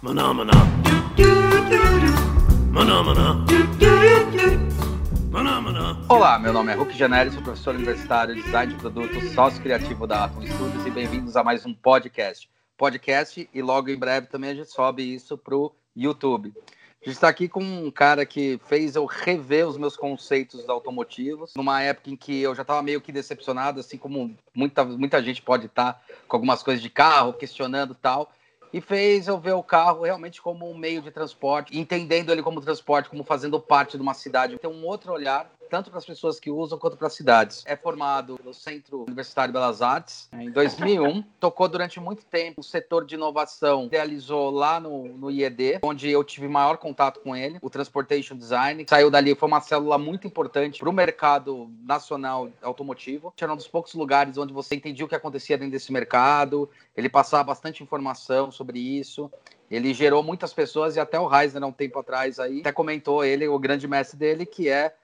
Maná, maná. Maná, maná. Maná, maná. Olá, meu nome é Hulk Janelli, sou professor universitário de design de produtos, sócio criativo da Atom Studios e bem-vindos a mais um podcast. Podcast e logo em breve também a gente sobe isso para o YouTube. A gente está aqui com um cara que fez eu rever os meus conceitos automotivos, numa época em que eu já estava meio que decepcionado, assim como muita, muita gente pode estar com algumas coisas de carro, questionando tal e fez eu ver o carro realmente como um meio de transporte, entendendo ele como transporte, como fazendo parte de uma cidade. Tem um outro olhar tanto para as pessoas que usam quanto para as cidades. É formado no Centro Universitário de Belas Artes em 2001. Tocou durante muito tempo o setor de inovação, idealizou lá no, no IED, onde eu tive maior contato com ele, o Transportation Design. Saiu dali, foi uma célula muito importante para o mercado nacional automotivo. Era um dos poucos lugares onde você entendia o que acontecia dentro desse mercado. Ele passava bastante informação sobre isso. Ele gerou muitas pessoas e até o Reisner, há um tempo atrás, aí, até comentou ele, o grande mestre dele, que é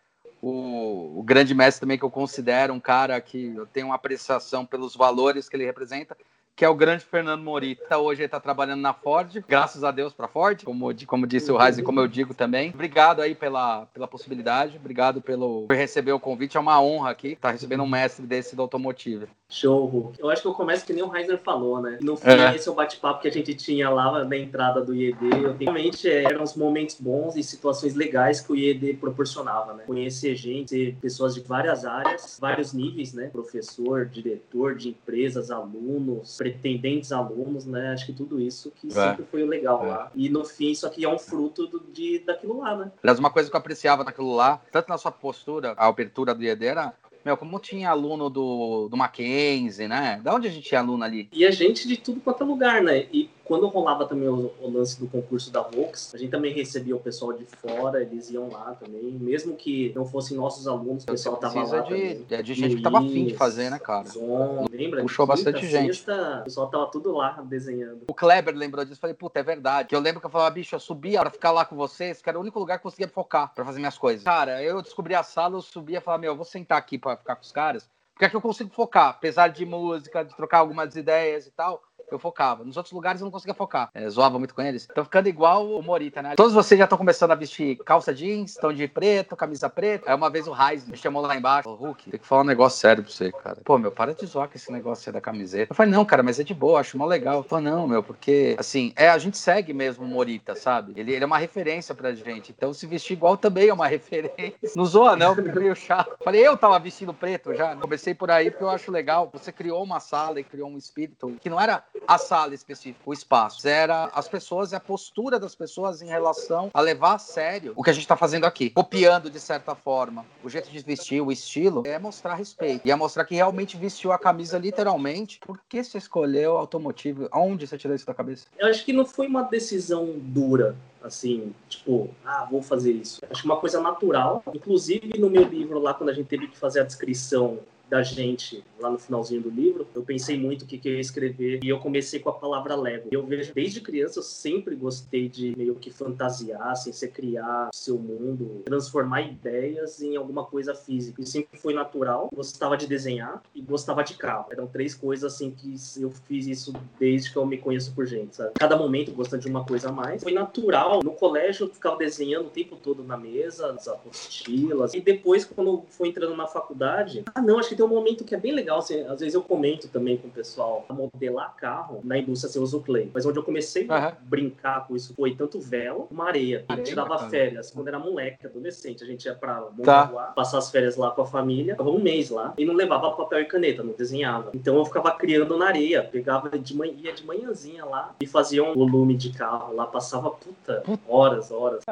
o, o, grande mestre também que eu considero um cara que eu tenho uma apreciação pelos valores que ele representa, que é o grande Fernando Morita. Hoje ele está trabalhando na Ford, graças a Deus para a Ford, como, como disse o Raiz e como eu digo também. Obrigado aí pela, pela possibilidade, obrigado pelo por receber o convite. É uma honra aqui estar tá recebendo um mestre desse do automotivo. Show, Eu acho que eu começo que nem o Reiser falou, né? No fim, é. esse é o bate-papo que a gente tinha lá na entrada do IED. Realmente é, eram os momentos bons e situações legais que o IED proporcionava, né? Conhecer gente, pessoas de várias áreas, vários níveis, né? Professor, diretor de empresas, alunos, pretendentes alunos, né? Acho que tudo isso que é. sempre foi o legal é. lá. E no fim, isso aqui é um fruto do, de, daquilo lá, né? Aliás, uma coisa que eu apreciava naquilo lá, tanto na sua postura, a abertura do IED era meu, como tinha aluno do, do Mackenzie, né? Da onde a gente tinha aluno ali? E a gente de tudo quanto é lugar, né? E quando rolava também o, o, lance do concurso da Vox, a gente também recebia o pessoal de fora, eles iam lá também. Mesmo que não fossem nossos alunos, o pessoal tava lá. De, também. É de gente que tava afim de fazer, né, cara? Zon, lembra? Puxou quinta, bastante gente. Sexta, o pessoal tava tudo lá desenhando. O Kleber lembrou disso. Falei, puta, é verdade. Que eu lembro que eu falava, bicho, eu subia pra ficar lá com vocês, que era o único lugar que eu conseguia focar pra fazer minhas coisas. Cara, eu descobri a sala, eu subia e falava, meu, eu vou sentar aqui pra ficar com os caras. Porque é que eu consigo focar, apesar de música, de trocar algumas ideias e tal eu focava. Nos outros lugares eu não conseguia focar. É, zoava muito com eles. Então ficando igual o Morita, né? Todos vocês já estão começando a vestir calça jeans, estão de preto, camisa preta. Aí uma vez o Raiz me chamou lá embaixo. Ô, Hulk, tem que falar um negócio sério pra você, cara. Pô, meu, para de zoar com esse negócio aí da camiseta. Eu falei, não, cara, mas é de boa, acho mó legal. Eu falei, não, meu, porque, assim, é, a gente segue mesmo o Morita, sabe? Ele, ele é uma referência pra gente. Então se vestir igual também é uma referência. Não zoa, não, porque meio chato. Falei, eu tava vestindo preto já. Comecei por aí porque eu acho legal. Você criou uma sala e criou um espírito que não era a sala específica o espaço. Era as pessoas e a postura das pessoas em relação a levar a sério o que a gente está fazendo aqui. Copiando, de certa forma, o jeito de vestir, o estilo, é mostrar respeito. E é mostrar que realmente vestiu a camisa literalmente. Por que você escolheu automotivo? Onde você tirou isso da cabeça? Eu acho que não foi uma decisão dura assim, tipo, ah, vou fazer isso. Acho uma coisa natural. Inclusive, no meu livro lá, quando a gente teve que fazer a descrição da gente lá no finalzinho do livro, eu pensei muito o que, que eu ia escrever e eu comecei com a palavra Lego. Eu vejo, desde criança, eu sempre gostei de meio que fantasiar, assim, você criar seu mundo, transformar ideias em alguma coisa física. E sempre foi natural. Gostava de desenhar e gostava de carro. Eram três coisas, assim, que eu fiz isso desde que eu me conheço por gente, sabe? Cada momento gostando de uma coisa a mais. Foi natural. No colégio, eu ficava desenhando o tempo todo na mesa, as apostilas. E depois, quando foi entrando na faculdade, ah, não, acho que que tem um momento que é bem legal, assim, às vezes eu comento também com o pessoal, modelar carro na indústria você usa o clay. Mas onde eu comecei uhum. a brincar com isso foi tanto vela como areia. A gente tirava férias quando era moleque, adolescente. A gente ia pra Mongaguá, tá. passar as férias lá com a família, ficava um mês lá, e não levava papel e caneta, não desenhava. Então eu ficava criando na areia, pegava de manhã, ia de manhãzinha lá e fazia um volume de carro lá, passava puta, horas, horas.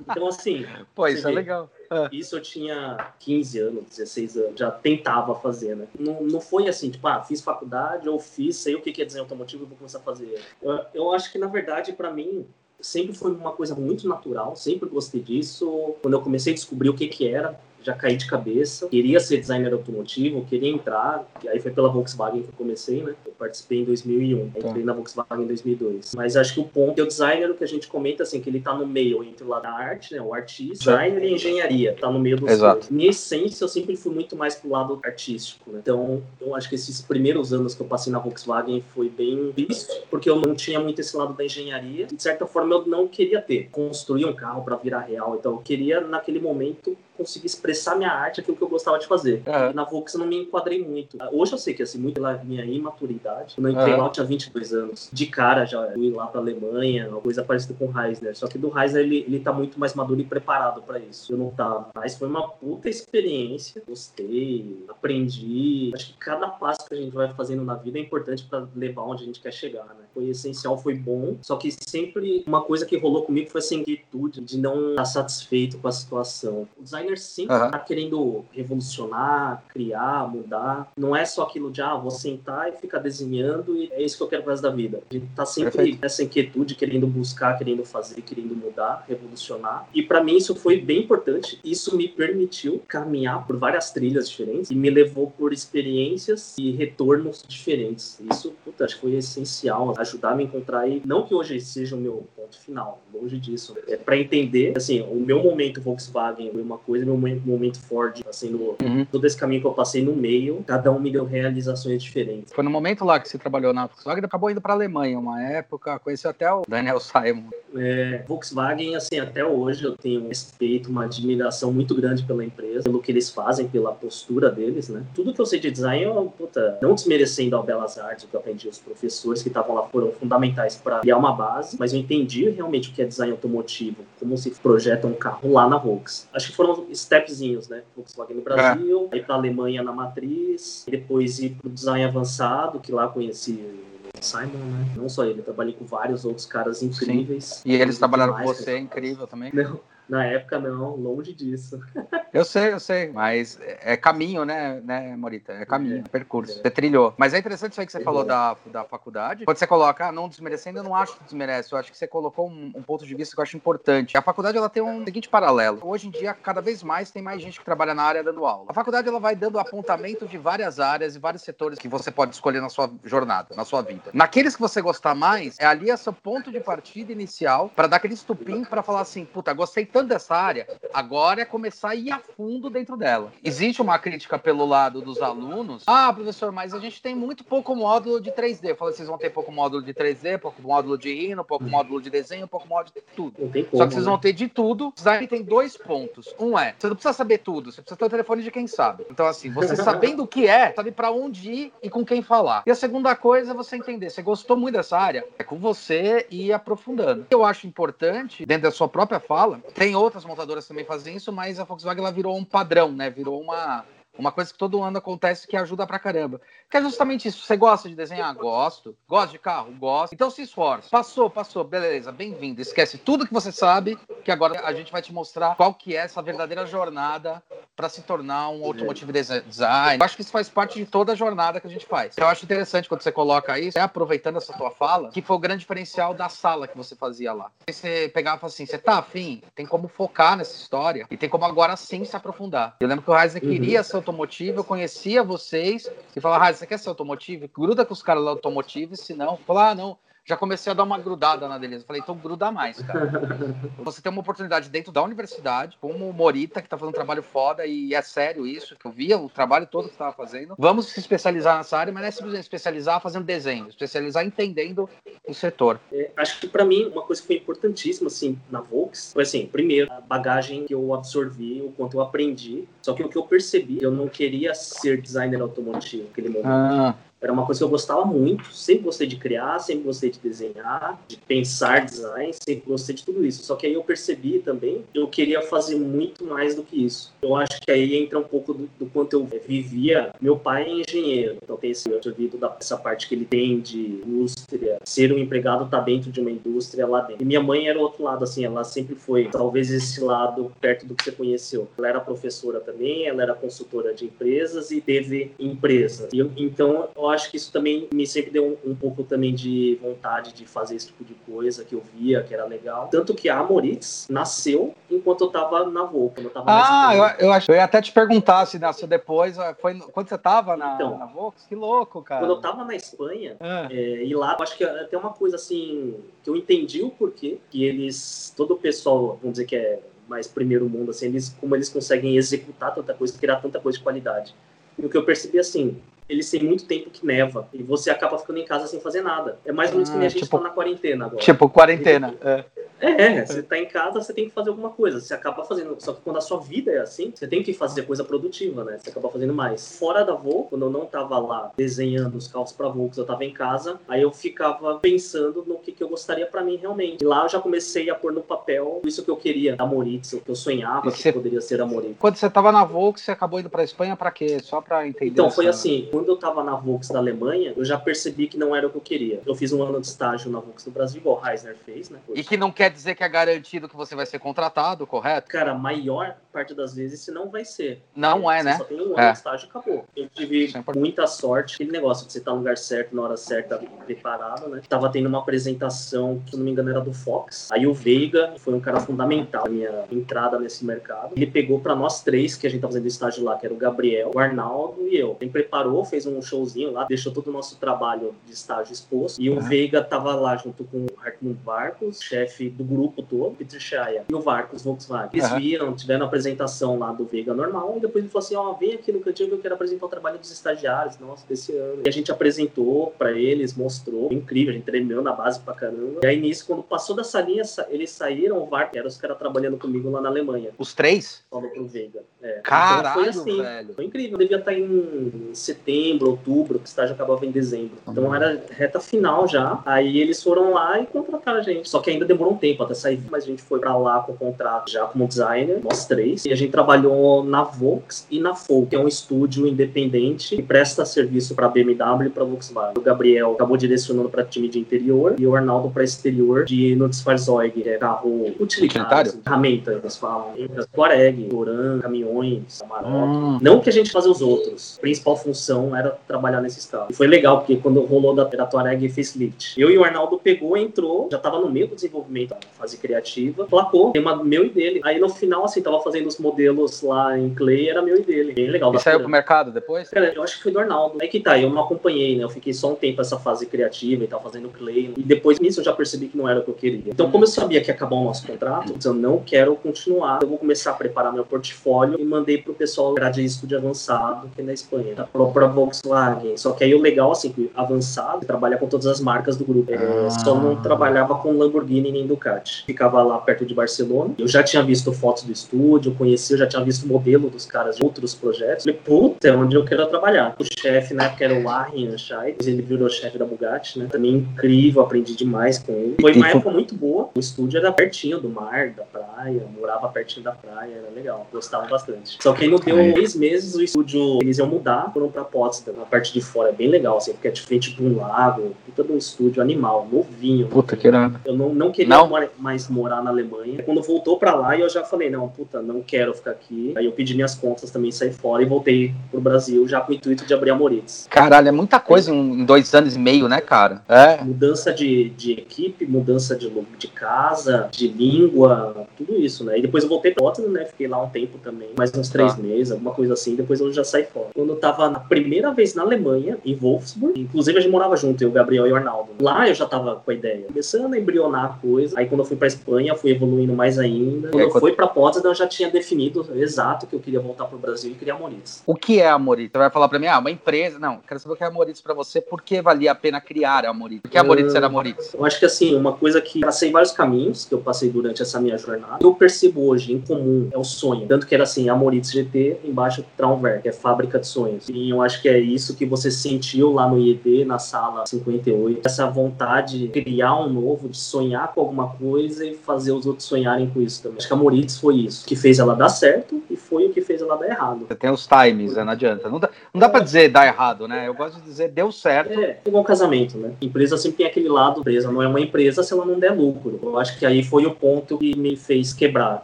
Então assim. Pô, isso é vê, é legal. É. Isso eu tinha 15 anos, 16 anos, já tentava fazer, né? Não, não foi assim, tipo, ah, fiz faculdade ou fiz, sei o que é desenho automotivo e vou começar a fazer. Eu, eu acho que, na verdade, para mim, sempre foi uma coisa muito natural, sempre gostei disso. Quando eu comecei a descobrir o que que era, já caí de cabeça. Queria ser designer automotivo, queria entrar. E aí foi pela Volkswagen que eu comecei, né? Eu participei em 2001. Tá. Entrei na Volkswagen em 2002. Mas acho que o ponto é o designer, o que a gente comenta, assim, que ele tá no meio entre o lado da arte, né? O artista, designer e engenharia. Tá no meio dos Exato. dois. Minha essência, eu sempre fui muito mais pro lado artístico, né? Então, eu acho que esses primeiros anos que eu passei na Volkswagen foi bem difícil, porque eu não tinha muito esse lado da engenharia. E, de certa forma, eu não queria ter. Construir um carro para virar real. Então, eu queria, naquele momento, conseguir expressar minha arte, aquilo que eu gostava de fazer. Uhum. E na Volks eu não me enquadrei muito. Hoje eu sei que, assim, muito pela minha imaturidade. Quando eu entrei uhum. lá, eu tinha 22 anos. De cara, já fui lá pra Alemanha, uma coisa parecida com o Reisner. Só que do Reisner, ele, ele tá muito mais maduro e preparado para isso. Eu não tava. Mas foi uma puta experiência. Gostei, aprendi. Acho que cada passo que a gente vai fazendo na vida é importante para levar onde a gente quer chegar, né? Foi essencial, foi bom. Só que sempre uma coisa que rolou comigo foi essa inquietude de não estar satisfeito com a situação. O designer designer sempre está uhum. querendo revolucionar, criar, mudar. Não é só aquilo de, ah, vou sentar e ficar desenhando e é isso que eu quero para da vida. Gente está sempre Perfeito. nessa inquietude, querendo buscar, querendo fazer, querendo mudar, revolucionar. E para mim isso foi bem importante. Isso me permitiu caminhar por várias trilhas diferentes e me levou por experiências e retornos diferentes. Isso, puta, acho que foi essencial, ajudar a me encontrar aí. Não que hoje seja o meu ponto final, longe disso. É para entender, assim, o meu momento Volkswagen foi uma coisa meu momento Ford, assim, no, uhum. todo esse caminho que eu passei no meio, cada um me deu realizações diferentes. Foi no momento lá que você trabalhou na Volkswagen, acabou indo para a Alemanha, uma época, conheceu até o Daniel Simon. É, Volkswagen, assim, até hoje eu tenho um respeito, uma admiração muito grande pela empresa, pelo que eles fazem, pela postura deles, né? Tudo que eu sei de design, eu, puta, não desmerecendo a Belas Artes, o que eu aprendi, os professores que estavam lá foram fundamentais para criar uma base, mas eu entendi realmente o que é design automotivo, como se projeta um carro lá na Volks. Acho que foram stepzinhos, né? Volkswagen no Brasil, é. aí para a Alemanha na matriz, depois ir para o design avançado, que lá conheci Simon, né? Não só ele, trabalhei com vários outros caras incríveis. Sim. E eles trabalharam com você, é incrível também. Não, na época, não, longe disso. eu sei, eu sei, mas é caminho, né, né, Morita? É caminho, é, percurso. É. Você trilhou. Mas é interessante isso aí que você é. falou da, da faculdade. Quando você coloca, ah, não desmerecendo, eu não acho que desmerece. Eu acho que você colocou um, um, ponto de vista que eu acho importante. A faculdade, ela tem um seguinte paralelo. Hoje em dia, cada vez mais tem mais gente que trabalha na área dando aula. A faculdade, ela vai dando apontamento de várias áreas e vários setores que você pode escolher na sua jornada, na sua vida. Naqueles que você gostar mais, é ali esse ponto de partida inicial para dar aquele estupim para falar assim, puta, gostei tanto dessa área, agora é começar a ir a fundo dentro dela. Existe uma crítica pelo lado dos alunos. Ah, professor, mas a gente tem muito pouco módulo de 3D. Eu falei, vocês vão ter pouco módulo de 3D, pouco módulo de rino, pouco módulo de desenho, pouco módulo de tudo. Como, Só que vocês vão ter de tudo. Design tem dois pontos. Um é, você não precisa saber tudo, você precisa ter o telefone de quem sabe. Então, assim, você sabendo o que é, sabe para onde ir e com quem falar. E a segunda coisa é você entender, você gostou muito dessa área, é com você e ir aprofundando. Eu acho importante, dentro da sua própria fala, tem outras montadoras também fazem isso, mas a Volkswagen ela virou um padrão, né? Virou uma uma coisa que todo ano acontece que ajuda pra caramba. Que é justamente isso. Você gosta de desenhar? Gosto. Gosta de carro? Gosto. Então se esforce. Passou, passou. Beleza, bem-vindo. Esquece tudo que você sabe, que agora a gente vai te mostrar qual que é essa verdadeira jornada para se tornar um automotive design. Eu acho que isso faz parte de toda a jornada que a gente faz. Eu acho interessante quando você coloca isso, é aproveitando essa tua fala, que foi o grande diferencial da sala que você fazia lá. Você pegava e assim, você tá afim? Tem como focar nessa história e tem como agora sim se aprofundar. Eu lembro que o Heisen uhum. queria ser automotivo, eu conhecia vocês e falava, ah, você quer ser automotivo? Gruda com os caras da automotivo, se não, falar, ah, não, já comecei a dar uma grudada na deles. Eu falei, então gruda mais, cara. Você tem uma oportunidade dentro da universidade, como o Morita, que tá fazendo um trabalho foda, e é sério isso, que eu via o trabalho todo que você tava fazendo. Vamos se especializar nessa área, mas não é simplesmente especializar fazendo desenho, especializar entendendo o setor. É, acho que para mim, uma coisa que foi importantíssima, assim, na Volks, foi assim, primeiro, a bagagem que eu absorvi, o quanto eu aprendi, só que o que eu percebi, eu não queria ser designer automotivo naquele momento. Ah. Era uma coisa que eu gostava muito, sempre gostei de criar, sempre gostei de desenhar, de pensar design, sempre gostei de tudo isso. Só que aí eu percebi também que eu queria fazer muito mais do que isso. Eu acho que aí entra um pouco do, do quanto eu vivia. Meu pai é engenheiro, então tem esse ouvido dessa parte que ele tem de indústria. Ser um empregado tá dentro de uma indústria lá dentro. E minha mãe era o outro lado, assim, ela sempre foi, talvez esse lado perto do que você conheceu. Ela era professora também, ela era consultora de empresas e teve empresa. E, então, eu acho que isso também me sempre deu um, um, pouco também de vontade de fazer esse tipo de coisa que eu via, que era legal. Tanto que a Moritz nasceu enquanto eu tava na Volca. Eu tava ah, eu, eu, acho, eu ia até te perguntar se nasceu depois. Foi quando você tava na, então, na? Que louco, cara. Quando eu tava na Espanha, ah. é, e lá, eu acho que até uma coisa assim, que eu entendi o porquê, que eles, todo o pessoal, vamos dizer que é mais primeiro mundo, assim, eles, como eles conseguem executar tanta coisa, criar tanta coisa de qualidade. E o que eu percebi, assim, eles têm muito tempo que neva e você acaba ficando em casa sem fazer nada. É mais ou menos ah, que nem a gente tipo, tá na quarentena agora. Tipo, quarentena. É. É, você tá em casa, você tem que fazer alguma coisa. Você acaba fazendo. Só que quando a sua vida é assim, você tem que fazer coisa produtiva, né? Você acaba fazendo mais. Fora da Voo, quando eu não tava lá desenhando os carros pra Volks, eu tava em casa, aí eu ficava pensando no que, que eu gostaria para mim realmente. E lá eu já comecei a pôr no papel isso que eu queria da Moritz, o que eu sonhava você... que poderia ser a Moritz. Quando você tava na Volks, você acabou indo pra Espanha para quê? Só pra entender. Então, essa... foi assim. Quando eu tava na Volks da Alemanha, eu já percebi que não era o que eu queria. Eu fiz um ano de estágio na Volks do Brasil, igual o Reisner fez, né? E que não quer dizer que é garantido que você vai ser contratado, correto? Cara, maior parte das vezes se não vai ser. Não é, você né? Só tem um ano é. estágio acabou. Eu tive Sempre. muita sorte, aquele negócio de você estar no lugar certo, na hora certa, preparado, né? Tava tendo uma apresentação, se não me engano, era do Fox. Aí o Veiga foi um cara fundamental na minha entrada nesse mercado. Ele pegou para nós três, que a gente tava fazendo estágio lá, que era o Gabriel, o Arnaldo e eu. Ele preparou, fez um showzinho lá, deixou todo o nosso trabalho de estágio exposto. E o Veiga tava lá junto com o Hartmut Barcos, chefe do grupo todo, Peter Shaya e o Varcos Volkswagen. Eles uhum. viram, tiveram a apresentação lá do Veiga normal, e depois ele falou assim: Ó, oh, vem aqui no cantinho que eu quero apresentar o trabalho dos estagiários, nossa, desse ano. E a gente apresentou para eles, mostrou, incrível, a gente tremeu na base pra caramba. E aí nisso, quando passou da salinha, eles saíram, o Varcos, era os caras trabalhando comigo lá na Alemanha. Os três? Falou pro Veiga. É. Caralho, então foi assim, velho. Foi incrível. Eu devia estar em setembro, outubro, o estágio acabava em dezembro. Então era reta final já. Aí eles foram lá e contrataram a gente. Só que ainda demorou um tempo até sair, mas a gente foi para lá com o contrato já como designer, nós E a gente trabalhou na Vox e na Folk, que é um estúdio independente que presta serviço para BMW e para Volkswagen. O Gabriel acabou direcionando para time de interior e o Arnaldo para exterior de Nutzfahrzeug, que é carro utilitário, ferramenta, eles falam. Touareg, Touran, caminhões, Amarok. Hum. Não que a gente fazia os outros. A principal função era trabalhar nesses carros. E foi legal, porque quando rolou da, da Touareg Facelift, eu e o Arnaldo pegou, entrou, já estava no meio do desenvolvimento fase criativa, placou, tem uma meu e dele. Aí no final, assim, tava fazendo os modelos lá em Clay, era meu e dele. Bem legal. E saiu pro mercado depois? Cara, eu acho que foi do Arnaldo. Aí que tá, eu não acompanhei, né? Eu fiquei só um tempo essa fase criativa e tal, fazendo Clay. E depois nisso eu já percebi que não era o que eu queria. Então, como eu sabia que ia acabar o nosso contrato, eu não quero continuar. Eu vou começar a preparar meu portfólio e mandei pro pessoal de estúdio avançado aqui na Espanha, da própria Volkswagen. Só que aí o legal, assim, que avançado trabalha com todas as marcas do grupo. É, ah. Só não trabalhava com Lamborghini nem Ducati. Ficava lá perto de Barcelona. Eu já tinha visto fotos do estúdio, conheci, eu já tinha visto o modelo dos caras de outros projetos. Falei, puta, é onde eu quero trabalhar. O chefe na época era o Arjen Scheidt, ele virou chefe da Bugatti, né? Também incrível, aprendi demais com ele. Foi uma época muito boa. O estúdio era pertinho do mar, da praia, morava pertinho da praia, era legal, gostava bastante. Só que aí não deu seis meses, o estúdio, eles iam mudar, foram pra Potsdam, na parte de fora, é bem legal, assim, porque é de frente pra um lago, todo um estúdio animal, novinho. Puta que nada. Eu não, não queria não. mais morar na Alemanha. Quando voltou pra lá, eu já falei, não, puta, não quero ficar aqui. Aí eu pedi minhas contas também, saí fora e voltei pro Brasil já com o intuito de abrir a Moritz. Caralho, é muita coisa é. em dois anos e meio, né, cara? É. Mudança de, de equipe, mudança de, de casa, de língua, tudo isso, né? E depois eu voltei pra Rotterdam, né? Fiquei lá um tempo também, mais uns três tá. meses, alguma coisa assim. Depois eu já saí fora. Quando eu tava na primeira vez na Alemanha, em Wolfsburg, inclusive a gente morava junto, eu, o Gabriel e o Arnaldo. Lá eu já tava com a ideia, começando a embrionar a coisa. Aí quando eu fui pra Espanha, fui evoluindo mais ainda. Quando é, eu fui pra Potsdam, eu já tinha definido exato que eu queria voltar pro Brasil e queria a Moritz. O que é a Moritz? Você vai falar pra mim, ah, uma empresa. Não, quero saber o que é a Moritz pra você, por que valia a pena criar a Moritz? Por que a Moritz era a Moritz? Eu acho que assim, uma coisa que passei vários caminhos que eu passei durante essa minha jornada, eu percebo hoje em comum é o sonho. Tanto que era assim, a Moritz GT, embaixo Traumwerk, que é fábrica de sonhos. E eu acho que é isso que você sentiu lá no IED, na sala 58. Essa vontade de criar um novo, de sonhar com alguma coisa e fazer os outros sonharem com isso também. Acho que a Moritz foi isso, que fez ela dar certo e foi o que ela dar errado. Tem os times, né? não adianta. Não dá, não dá para dizer dar errado, né? Eu gosto de dizer deu certo. É, igual casamento, né? Empresa sempre tem aquele lado, empresa não é uma empresa se ela não der lucro. Eu acho que aí foi o ponto que me fez quebrar.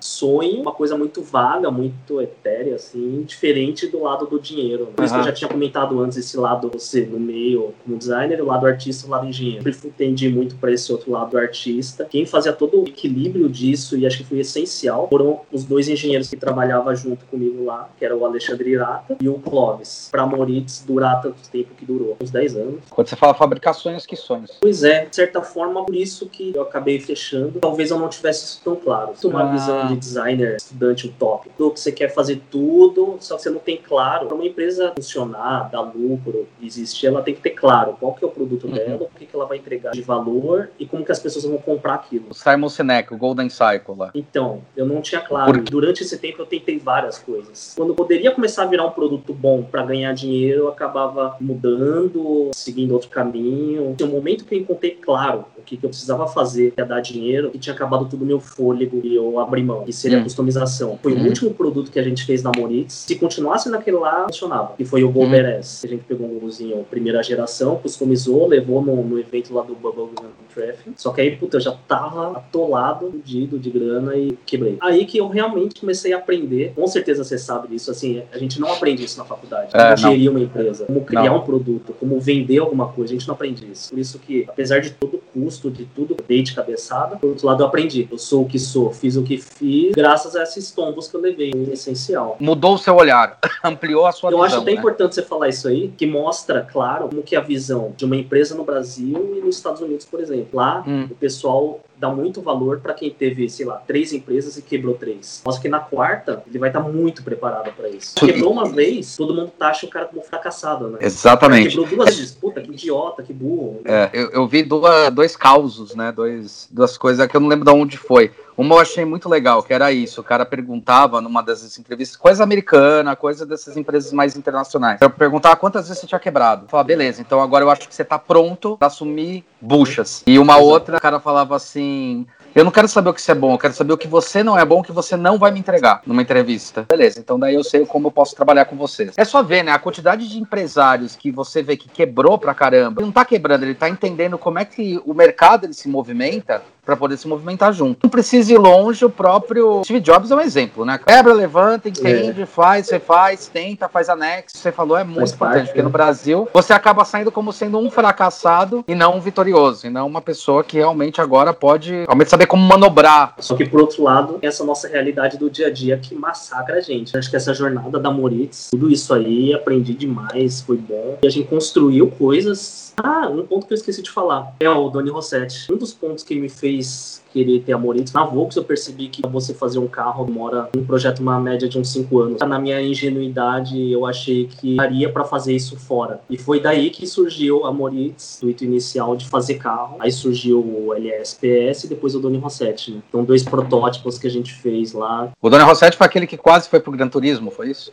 Sonho, uma coisa muito vaga, muito etérea, assim, diferente do lado do dinheiro. Por uhum. isso que eu já tinha comentado antes esse lado, você no meio como designer, o lado artista e o lado engenheiro. Eu entendi muito para esse outro lado do artista. Quem fazia todo o equilíbrio disso e acho que foi essencial foram os dois engenheiros que trabalhavam junto comigo lá, que era o Alexandre Irata e o Clóvis. Para Moritz durar tanto tempo que durou, uns 10 anos. Quando você fala fabricações, que sonhos? Pois é, de certa forma, por isso que eu acabei fechando. Talvez eu não tivesse isso tão claro. Uma ah. visão de designer, estudante utópico, que você quer fazer tudo, só que você não tem claro. Para uma empresa funcionar, dar lucro, existir, ela tem que ter claro qual que é o produto uhum. dela, o que, que ela vai entregar de valor e como que as pessoas vão comprar aquilo. O Simon Sinek, o Golden Cycle lá. Então, eu não tinha claro. Durante esse tempo eu tentei várias coisas. Quando poderia começar a virar um produto bom para ganhar dinheiro, eu acabava mudando, seguindo outro caminho. No momento que eu encontrei claro o que, que eu precisava fazer para dar dinheiro, e tinha acabado tudo meu fôlego e eu abri mão, que seria hum. a customização. Foi hum. o último produto que a gente fez na Moritz. Se continuasse naquele lá, funcionava. Que foi o Golber hum. S. A gente pegou um golzinho primeira geração, customizou, levou no, no evento lá do Bubblegum Traffic. Só que aí, puta, eu já tava atolado, fudido de grana e quebrei. Aí que eu realmente comecei a aprender. Com certeza você sabe disso, assim, a gente não aprende isso na faculdade. É, como gerir uma empresa, como criar não. um produto, como vender alguma coisa, a gente não aprende isso. Por isso que, apesar de todo o custo, de tudo, dei de cabeçada, por outro lado eu aprendi. Eu sou o que sou, fiz o que fiz, graças a esses tombos que eu levei, é essencial. Mudou o seu olhar, ampliou a sua eu visão. Eu acho até né? importante você falar isso aí, que mostra, claro, como que é a visão de uma empresa no Brasil e nos Estados Unidos, por exemplo. Lá, hum. o pessoal dá muito valor para quem teve, sei lá, três empresas e quebrou três. Mostra que na quarta ele vai estar tá muito preparado para isso. Quebrou uma vez, todo mundo taxa o cara como fracassado, né? Exatamente. Quebrou duas vezes, puta, que idiota, que burro. É, eu, eu vi duas, dois causos, né? Dois, duas coisas que eu não lembro de onde foi. Uma eu achei muito legal, que era isso. O cara perguntava numa dessas entrevistas, coisa americana, coisa dessas empresas mais internacionais. Eu perguntava quantas vezes você tinha quebrado. Eu falava, beleza, então agora eu acho que você tá pronto para assumir buchas. E uma outra, o cara falava assim: eu não quero saber o que você é bom, eu quero saber o que você não é bom, que você não vai me entregar numa entrevista. Beleza, então daí eu sei como eu posso trabalhar com vocês. É só ver, né? A quantidade de empresários que você vê que quebrou pra caramba, ele não tá quebrando, ele tá entendendo como é que o mercado ele se movimenta para poder se movimentar junto. Não precisa ir longe, o próprio Steve Jobs é um exemplo, né? Quebra, levanta, entende, é. faz, você faz, tenta, faz anexo. Você falou, é muito faz importante, parte, porque né? no Brasil você acaba saindo como sendo um fracassado e não um vitorioso, e não uma pessoa que realmente agora pode realmente saber como manobrar. Só que por outro lado, essa nossa realidade do dia a dia que massacra a gente. Acho que essa jornada da Moritz, tudo isso aí, aprendi demais, foi bom. E a gente construiu coisas ah, um ponto que eu esqueci de falar é o Doni Rossetti. Um dos pontos que me fez querer ter Amoritos. Na Volks eu percebi que você fazer um carro demora um projeto uma média de uns 5 anos. Na minha ingenuidade, eu achei que daria para fazer isso fora. E foi daí que surgiu a Moritz, do ito inicial de fazer carro. Aí surgiu o LSPS e depois o Doni Rossetti. Né? Então, dois protótipos que a gente fez lá. O Doni Rossetti foi aquele que quase foi pro Gran Turismo, foi isso?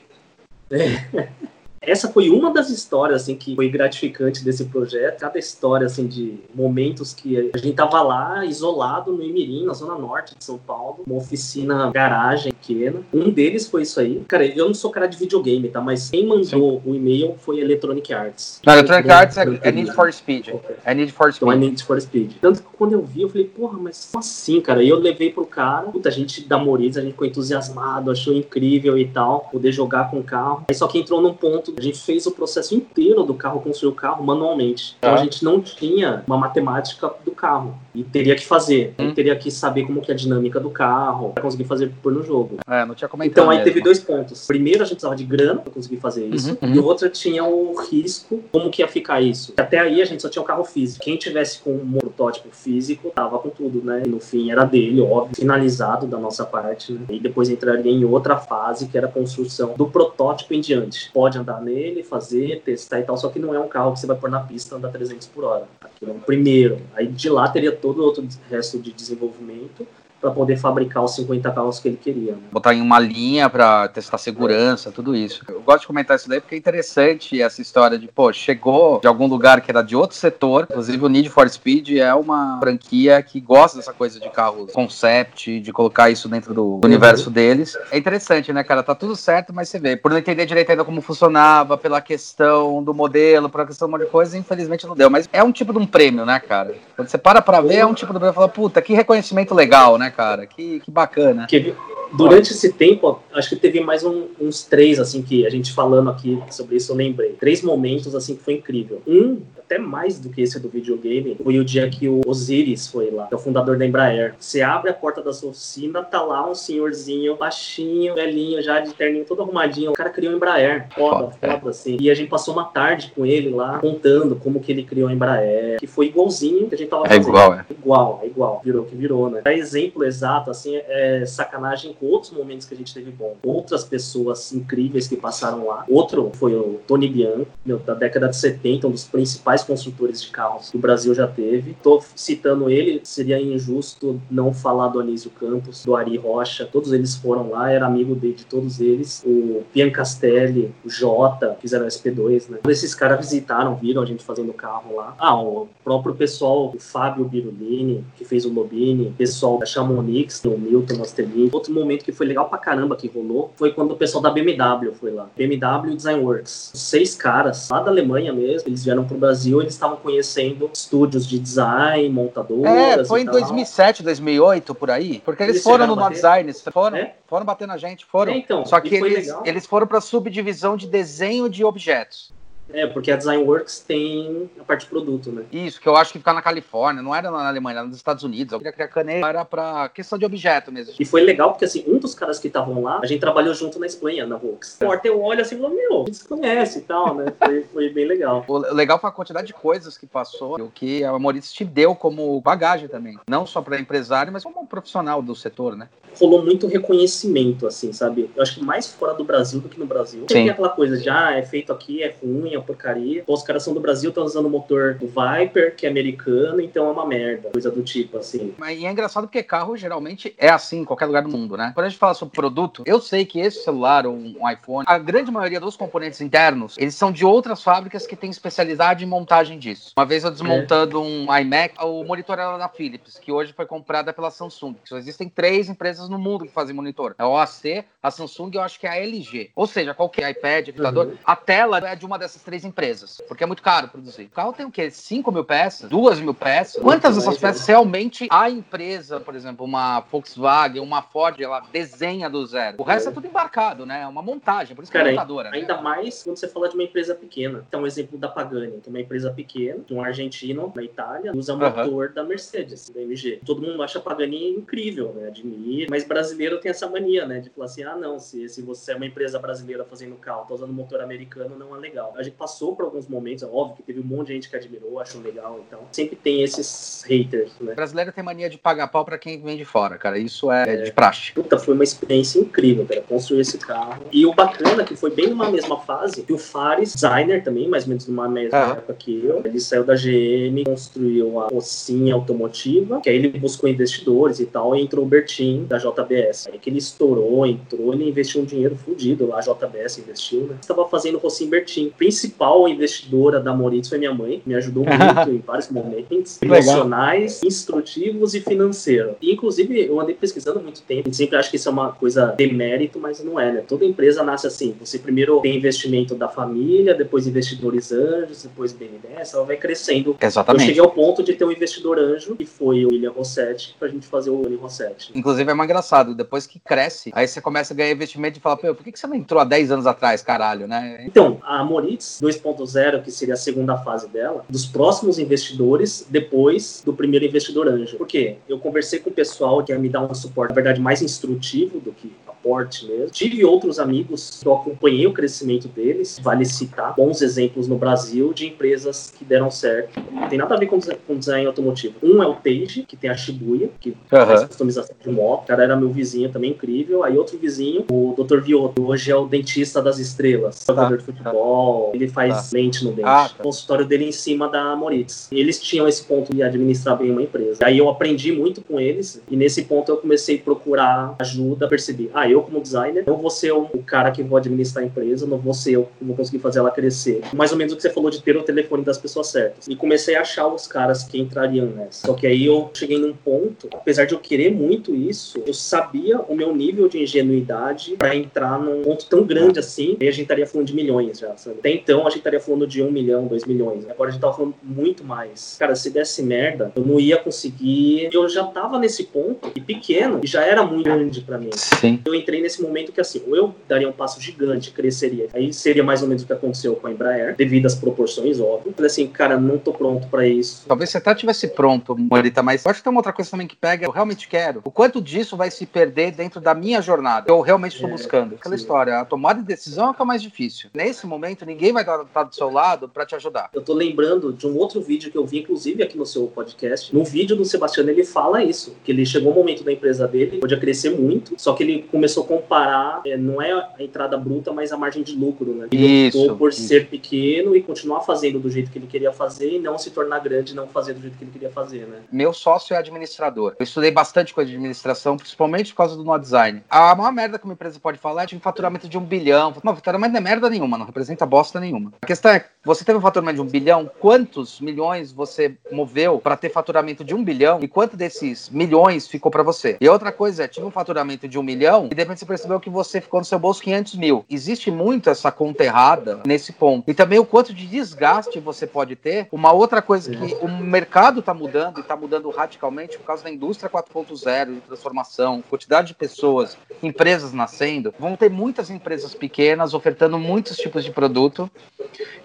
É. essa foi uma das histórias assim que foi gratificante desse projeto. Cada história assim de momentos que a gente tava lá isolado no Imirim, na zona norte de São Paulo, uma oficina garagem pequena. Um deles foi isso aí. Cara, eu não sou cara de videogame, tá? Mas quem mandou Sim. o e-mail foi Electronic Arts. Não, Electronic Arts é, é Need for Speed. Okay. É Need for Speed. Então é Need for Speed. Tanto que quando eu vi, eu falei, porra, mas como assim, cara? E eu levei pro cara, puta, a gente da Moriz, a gente ficou entusiasmado, achou incrível e tal, poder jogar com o carro. Aí só que entrou num ponto a gente fez o processo inteiro do carro, construir o carro manualmente. Então a gente não tinha uma matemática do carro. E teria que fazer. Hum. teria que saber como que é a dinâmica do carro para conseguir fazer por no jogo. É, não tinha comentado. Então aí mesmo. teve dois pontos. Primeiro a gente precisava de grana para conseguir fazer isso. Uhum, uhum. E outra tinha o risco, como que ia ficar isso. Até aí a gente só tinha o carro físico. Quem tivesse com um protótipo físico tava com tudo, né? E no fim era dele, óbvio, finalizado da nossa parte. Né? E depois entraria em outra fase que era a construção do protótipo em diante. Pode andar nele, fazer, testar e tal, só que não é um carro que você vai pôr na pista andar 300 por hora. Aquilo é o primeiro. Aí de lá teria todo o outro resto de desenvolvimento para poder fabricar os 50 carros que ele queria. Né? Botar em uma linha para testar segurança, tudo isso. Eu gosto de comentar isso daí porque é interessante essa história de, pô, chegou de algum lugar que era de outro setor, inclusive o Need for Speed é uma franquia que gosta dessa coisa de carros concept, de colocar isso dentro do universo deles. É interessante, né, cara? Tá tudo certo, mas você vê, por não entender direito ainda como funcionava, pela questão do modelo, pela questão de um monte de coisa, infelizmente não deu. Mas é um tipo de um prêmio, né, cara? Quando você para pra ver, é um tipo de prêmio e fala, puta, que reconhecimento legal, né, cara? Que, que bacana. Que, durante esse tempo, acho que teve mais um, uns três, assim, que a gente falando aqui sobre isso, eu lembrei. Três momentos, assim, que foi incrível. Um, até mais do que esse do videogame, foi o dia que o Osiris foi lá, que é o fundador da Embraer. Você abre a porta da sua oficina, tá lá um senhorzinho, baixinho, velhinho, já de terninho, todo arrumadinho. O cara criou a Embraer. Foda, foda, assim. E a gente passou uma tarde com ele lá, contando como que ele criou a Embraer, que foi igualzinho que a gente tava É fazendo. igual, é. Igual, é igual. Virou que virou, né? Pra exemplo exato, assim, é sacanagem com outros momentos que a gente teve bom. Outras pessoas incríveis que passaram lá. Outro foi o Tony Bianco, meu, da década de 70, um dos principais construtores de carros que o Brasil já teve. Tô citando ele, seria injusto não falar do Anísio Campos, do Ari Rocha. Todos eles foram lá, era amigo de, de todos eles. O Pian Castelli, o Jota, fizeram SP2, né? Todos esses caras visitaram, viram a gente fazendo carro lá. Ah, o próprio pessoal, o Fábio Birulini, que fez o Lobini, pessoal da Chamonix, o Milton Mastelini. Outro momento que foi legal pra caramba que rolou foi quando o pessoal da BMW foi lá. BMW Design Works. Seis caras, lá da Alemanha mesmo, eles vieram pro Brasil, eles estavam conhecendo estúdios de design, montadoras. É, foi e em tal. 2007, 2008, por aí. Porque eles, Eles foram no bater? Design, eles foram, É? foram bater na gente, foram. É, então, Só que foi eles, legal. eles foram pra subdivisão de desenho de objetos. É, porque a Design Works tem a parte de produto, né? Isso, que eu acho que fica na Califórnia, não era na Alemanha, era nos Estados Unidos. Eu queria criar caneta, era pra questão de objeto mesmo. E foi legal porque, assim, um dos caras que estavam lá, a gente trabalhou junto na Espanha, na Volks. O Porta eu olho assim e falo, meu, a gente se conhece e tal, né? Foi, foi bem legal. O legal foi a quantidade de coisas que passou, e o que a Moritz te deu como bagagem também. Não só para empresário, mas como um profissional do setor, né? Rolou muito reconhecimento, assim, sabe? Eu acho que mais fora do Brasil do que no Brasil. Sim. tem aquela coisa de, ah, é feito aqui, é ruim, é porcaria. Pô, os caras são do Brasil, estão usando o motor do Viper, que é americano, então é uma merda. Coisa do tipo, assim. Mas e é engraçado porque carro geralmente é assim em qualquer lugar do mundo, né? Quando a gente fala sobre produto, eu sei que esse celular, um, um iPhone, a grande maioria dos componentes internos, eles são de outras fábricas que têm especialidade em montagem disso. Uma vez eu desmontando um iMac, o monitor era da Philips, que hoje foi comprada pela Samsung. Só existem três empresas no mundo que fazem monitor. É a OAC, a Samsung e eu acho que é a LG. Ou seja, qualquer iPad, computador, Uhum. a tela é de uma dessas três empresas, porque é muito caro produzir. O carro tem o quê? 5 mil peças? 2 mil peças? Quantas dessas mais, né? peças realmente a empresa, por exemplo, uma Volkswagen, uma Ford, ela desenha do zero? O resto é, tudo embarcado, né? É uma montagem, por isso que Cara, é montadora. né? Ainda mais quando você fala de uma empresa pequena. Então, um exemplo da Pagani, que é uma empresa pequena, de um argentino na Itália, usa motor da Mercedes, da MG. Todo mundo acha a Pagani incrível, né? Admira. Mas brasileiro tem essa mania, né? De falar assim, ah, não, se, se você é uma empresa brasileira fazendo carro, tá usando motor americano, não é legal. Passou por alguns momentos, é óbvio que teve um monte de gente que admirou, achou legal, então. Sempre tem esses haters, né? O brasileiro tem mania de pagar pau pra quem vem de fora, cara. Isso é, de praxe. Puta, foi uma experiência incrível, cara, construir esse carro. E o bacana é que foi bem numa mesma fase que o Fares, designer também, mais ou menos numa mesma época que eu, ele saiu da GM, construiu a Ocinha Automotiva, que aí ele buscou investidores e tal, e entrou o Bertin da JBS. Aí que ele estourou, entrou, ele investiu um dinheiro fudido, a JBS investiu, né? Estava fazendo o Rossim Bertin. Principal investidora da Moritz foi minha mãe, me ajudou muito em vários momentos, emocionais, instrutivos e financeiro. E, inclusive, eu andei pesquisando muito tempo, a gente sempre acha que isso é uma coisa demérito, mas não é, né? Toda empresa nasce assim, você primeiro tem investimento da família, depois investidores anjos, depois BNDES, ela vai crescendo. Eu Exatamente. cheguei ao ponto de ter um investidor anjo, que foi o William Rossetti, pra gente fazer o William Rossetti. Inclusive é mais engraçado, depois que cresce, aí você começa a ganhar investimento e fala, pô, por que que você não entrou há 10 anos atrás, caralho, né? Então, a Moritz 2.0, que seria a segunda fase dela, dos próximos investidores depois do primeiro investidor anjo. Por quê? Eu conversei com o pessoal que ia me dar um suporte, na verdade, mais instrutivo do que aporte mesmo. Tive outros amigos que eu acompanhei o crescimento deles, vale citar bons exemplos no Brasil de empresas que deram certo. Não tem nada a ver com, com design automotivo. Um é o Teiji, que tem a Shibuya, que faz Aham. customização de moto. O cara era meu vizinho também, incrível. Aí outro vizinho, o Dr. Vioto, hoje é o dentista das estrelas, jogador de futebol. Ele ele faz tá. lente no dente. Ah, tá. O consultório dele é em cima da Moritz. Eles tinham esse ponto de administrar bem uma empresa. Aí eu aprendi muito com eles e nesse ponto eu comecei a procurar ajuda, percebi, ah, eu como designer não vou ser o cara que vou administrar a empresa, não vou ser eu que vou conseguir fazer ela crescer. Mais ou menos o que você falou de ter o telefone das pessoas certas. E comecei a achar os caras que entrariam nessa. Só que aí eu cheguei num ponto, apesar de eu querer muito isso, eu sabia o meu nível de ingenuidade para entrar num ponto tão grande assim, e a gente estaria falando de milhões já, sabe? Até então a gente estaria falando de um milhão, dois milhões. Agora a gente tava falando muito mais. Cara, se desse merda, eu não ia conseguir. Eu já tava nesse ponto, e pequeno, e já era muito grande para mim. Sim. Eu entrei nesse momento que assim, ou eu daria um passo gigante, cresceria. Aí seria mais ou menos o que aconteceu com a Embraer, devido às proporções, óbvio. Falei assim, cara, não tô pronto para isso. Talvez você até tivesse pronto, Morita, mas eu acho que tem uma outra coisa também que pega, eu realmente quero. O quanto disso vai se perder dentro da minha jornada? Eu realmente estou é, buscando. Aquela sim. história, a tomada de decisão é o que é mais difícil. Nesse momento, ninguém vai estar do seu lado para te ajudar. Eu tô lembrando de um outro vídeo que eu vi, inclusive, aqui no seu podcast. No vídeo do Sebastião, ele fala isso, que ele chegou um momento da empresa dele, podia crescer muito, só que ele começou a comparar, é, não é a entrada bruta, mas a margem de lucro, né? Ele isso, por isso. ser pequeno e continuar fazendo do jeito que ele queria fazer e não se tornar grande e não fazer do jeito que ele queria fazer, né? Meu sócio é administrador. Eu estudei bastante coisa de administração, principalmente por causa do no design. A maior merda que uma empresa pode falar é de um faturamento de um bilhão. Não, faturamento não é merda nenhuma, não representa bosta nenhuma. A questão é, você teve um faturamento de um bilhão, quantos milhões você moveu para ter faturamento de um bilhão e quanto desses milhões ficou para você? E outra coisa é, tive um faturamento de um milhão e de repente você percebeu que você ficou no seu bolso 500 mil. Existe muito essa conta errada nesse ponto. E também o quanto de desgaste você pode ter. Uma outra coisa que o mercado está mudando e está mudando radicalmente por causa da indústria 4.0, de transformação, quantidade de pessoas, empresas nascendo. Vão ter muitas empresas pequenas ofertando muitos tipos de produto.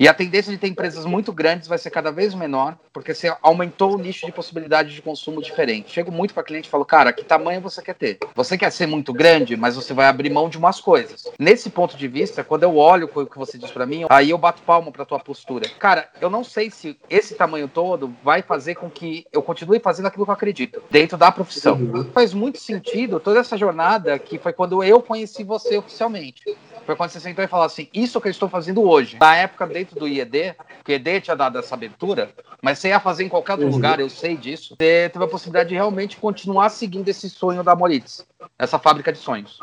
E a tendência de ter empresas muito grandes vai ser cada vez menor, porque você aumentou o nicho de possibilidade de consumo diferente. Chego muito para cliente e falo, cara, que tamanho você quer ter? Você quer ser muito grande, mas você vai abrir mão de umas coisas. Nesse ponto de vista, quando eu olho o que você diz para mim, aí eu bato palma para tua postura. Cara, eu não sei se esse tamanho todo vai fazer com que eu continue fazendo aquilo que eu acredito, dentro da profissão. Uhum. Faz muito sentido toda essa jornada que foi quando eu conheci você oficialmente. Foi quando você sentou e falou assim: Isso que eu estou fazendo hoje. Na época, dentro do IED, porque o IED tinha dado essa abertura, mas você ia fazer em qualquer outro uhum. lugar, eu sei disso. Você teve a possibilidade de realmente continuar seguindo esse sonho da Moritz, essa fábrica de sonhos.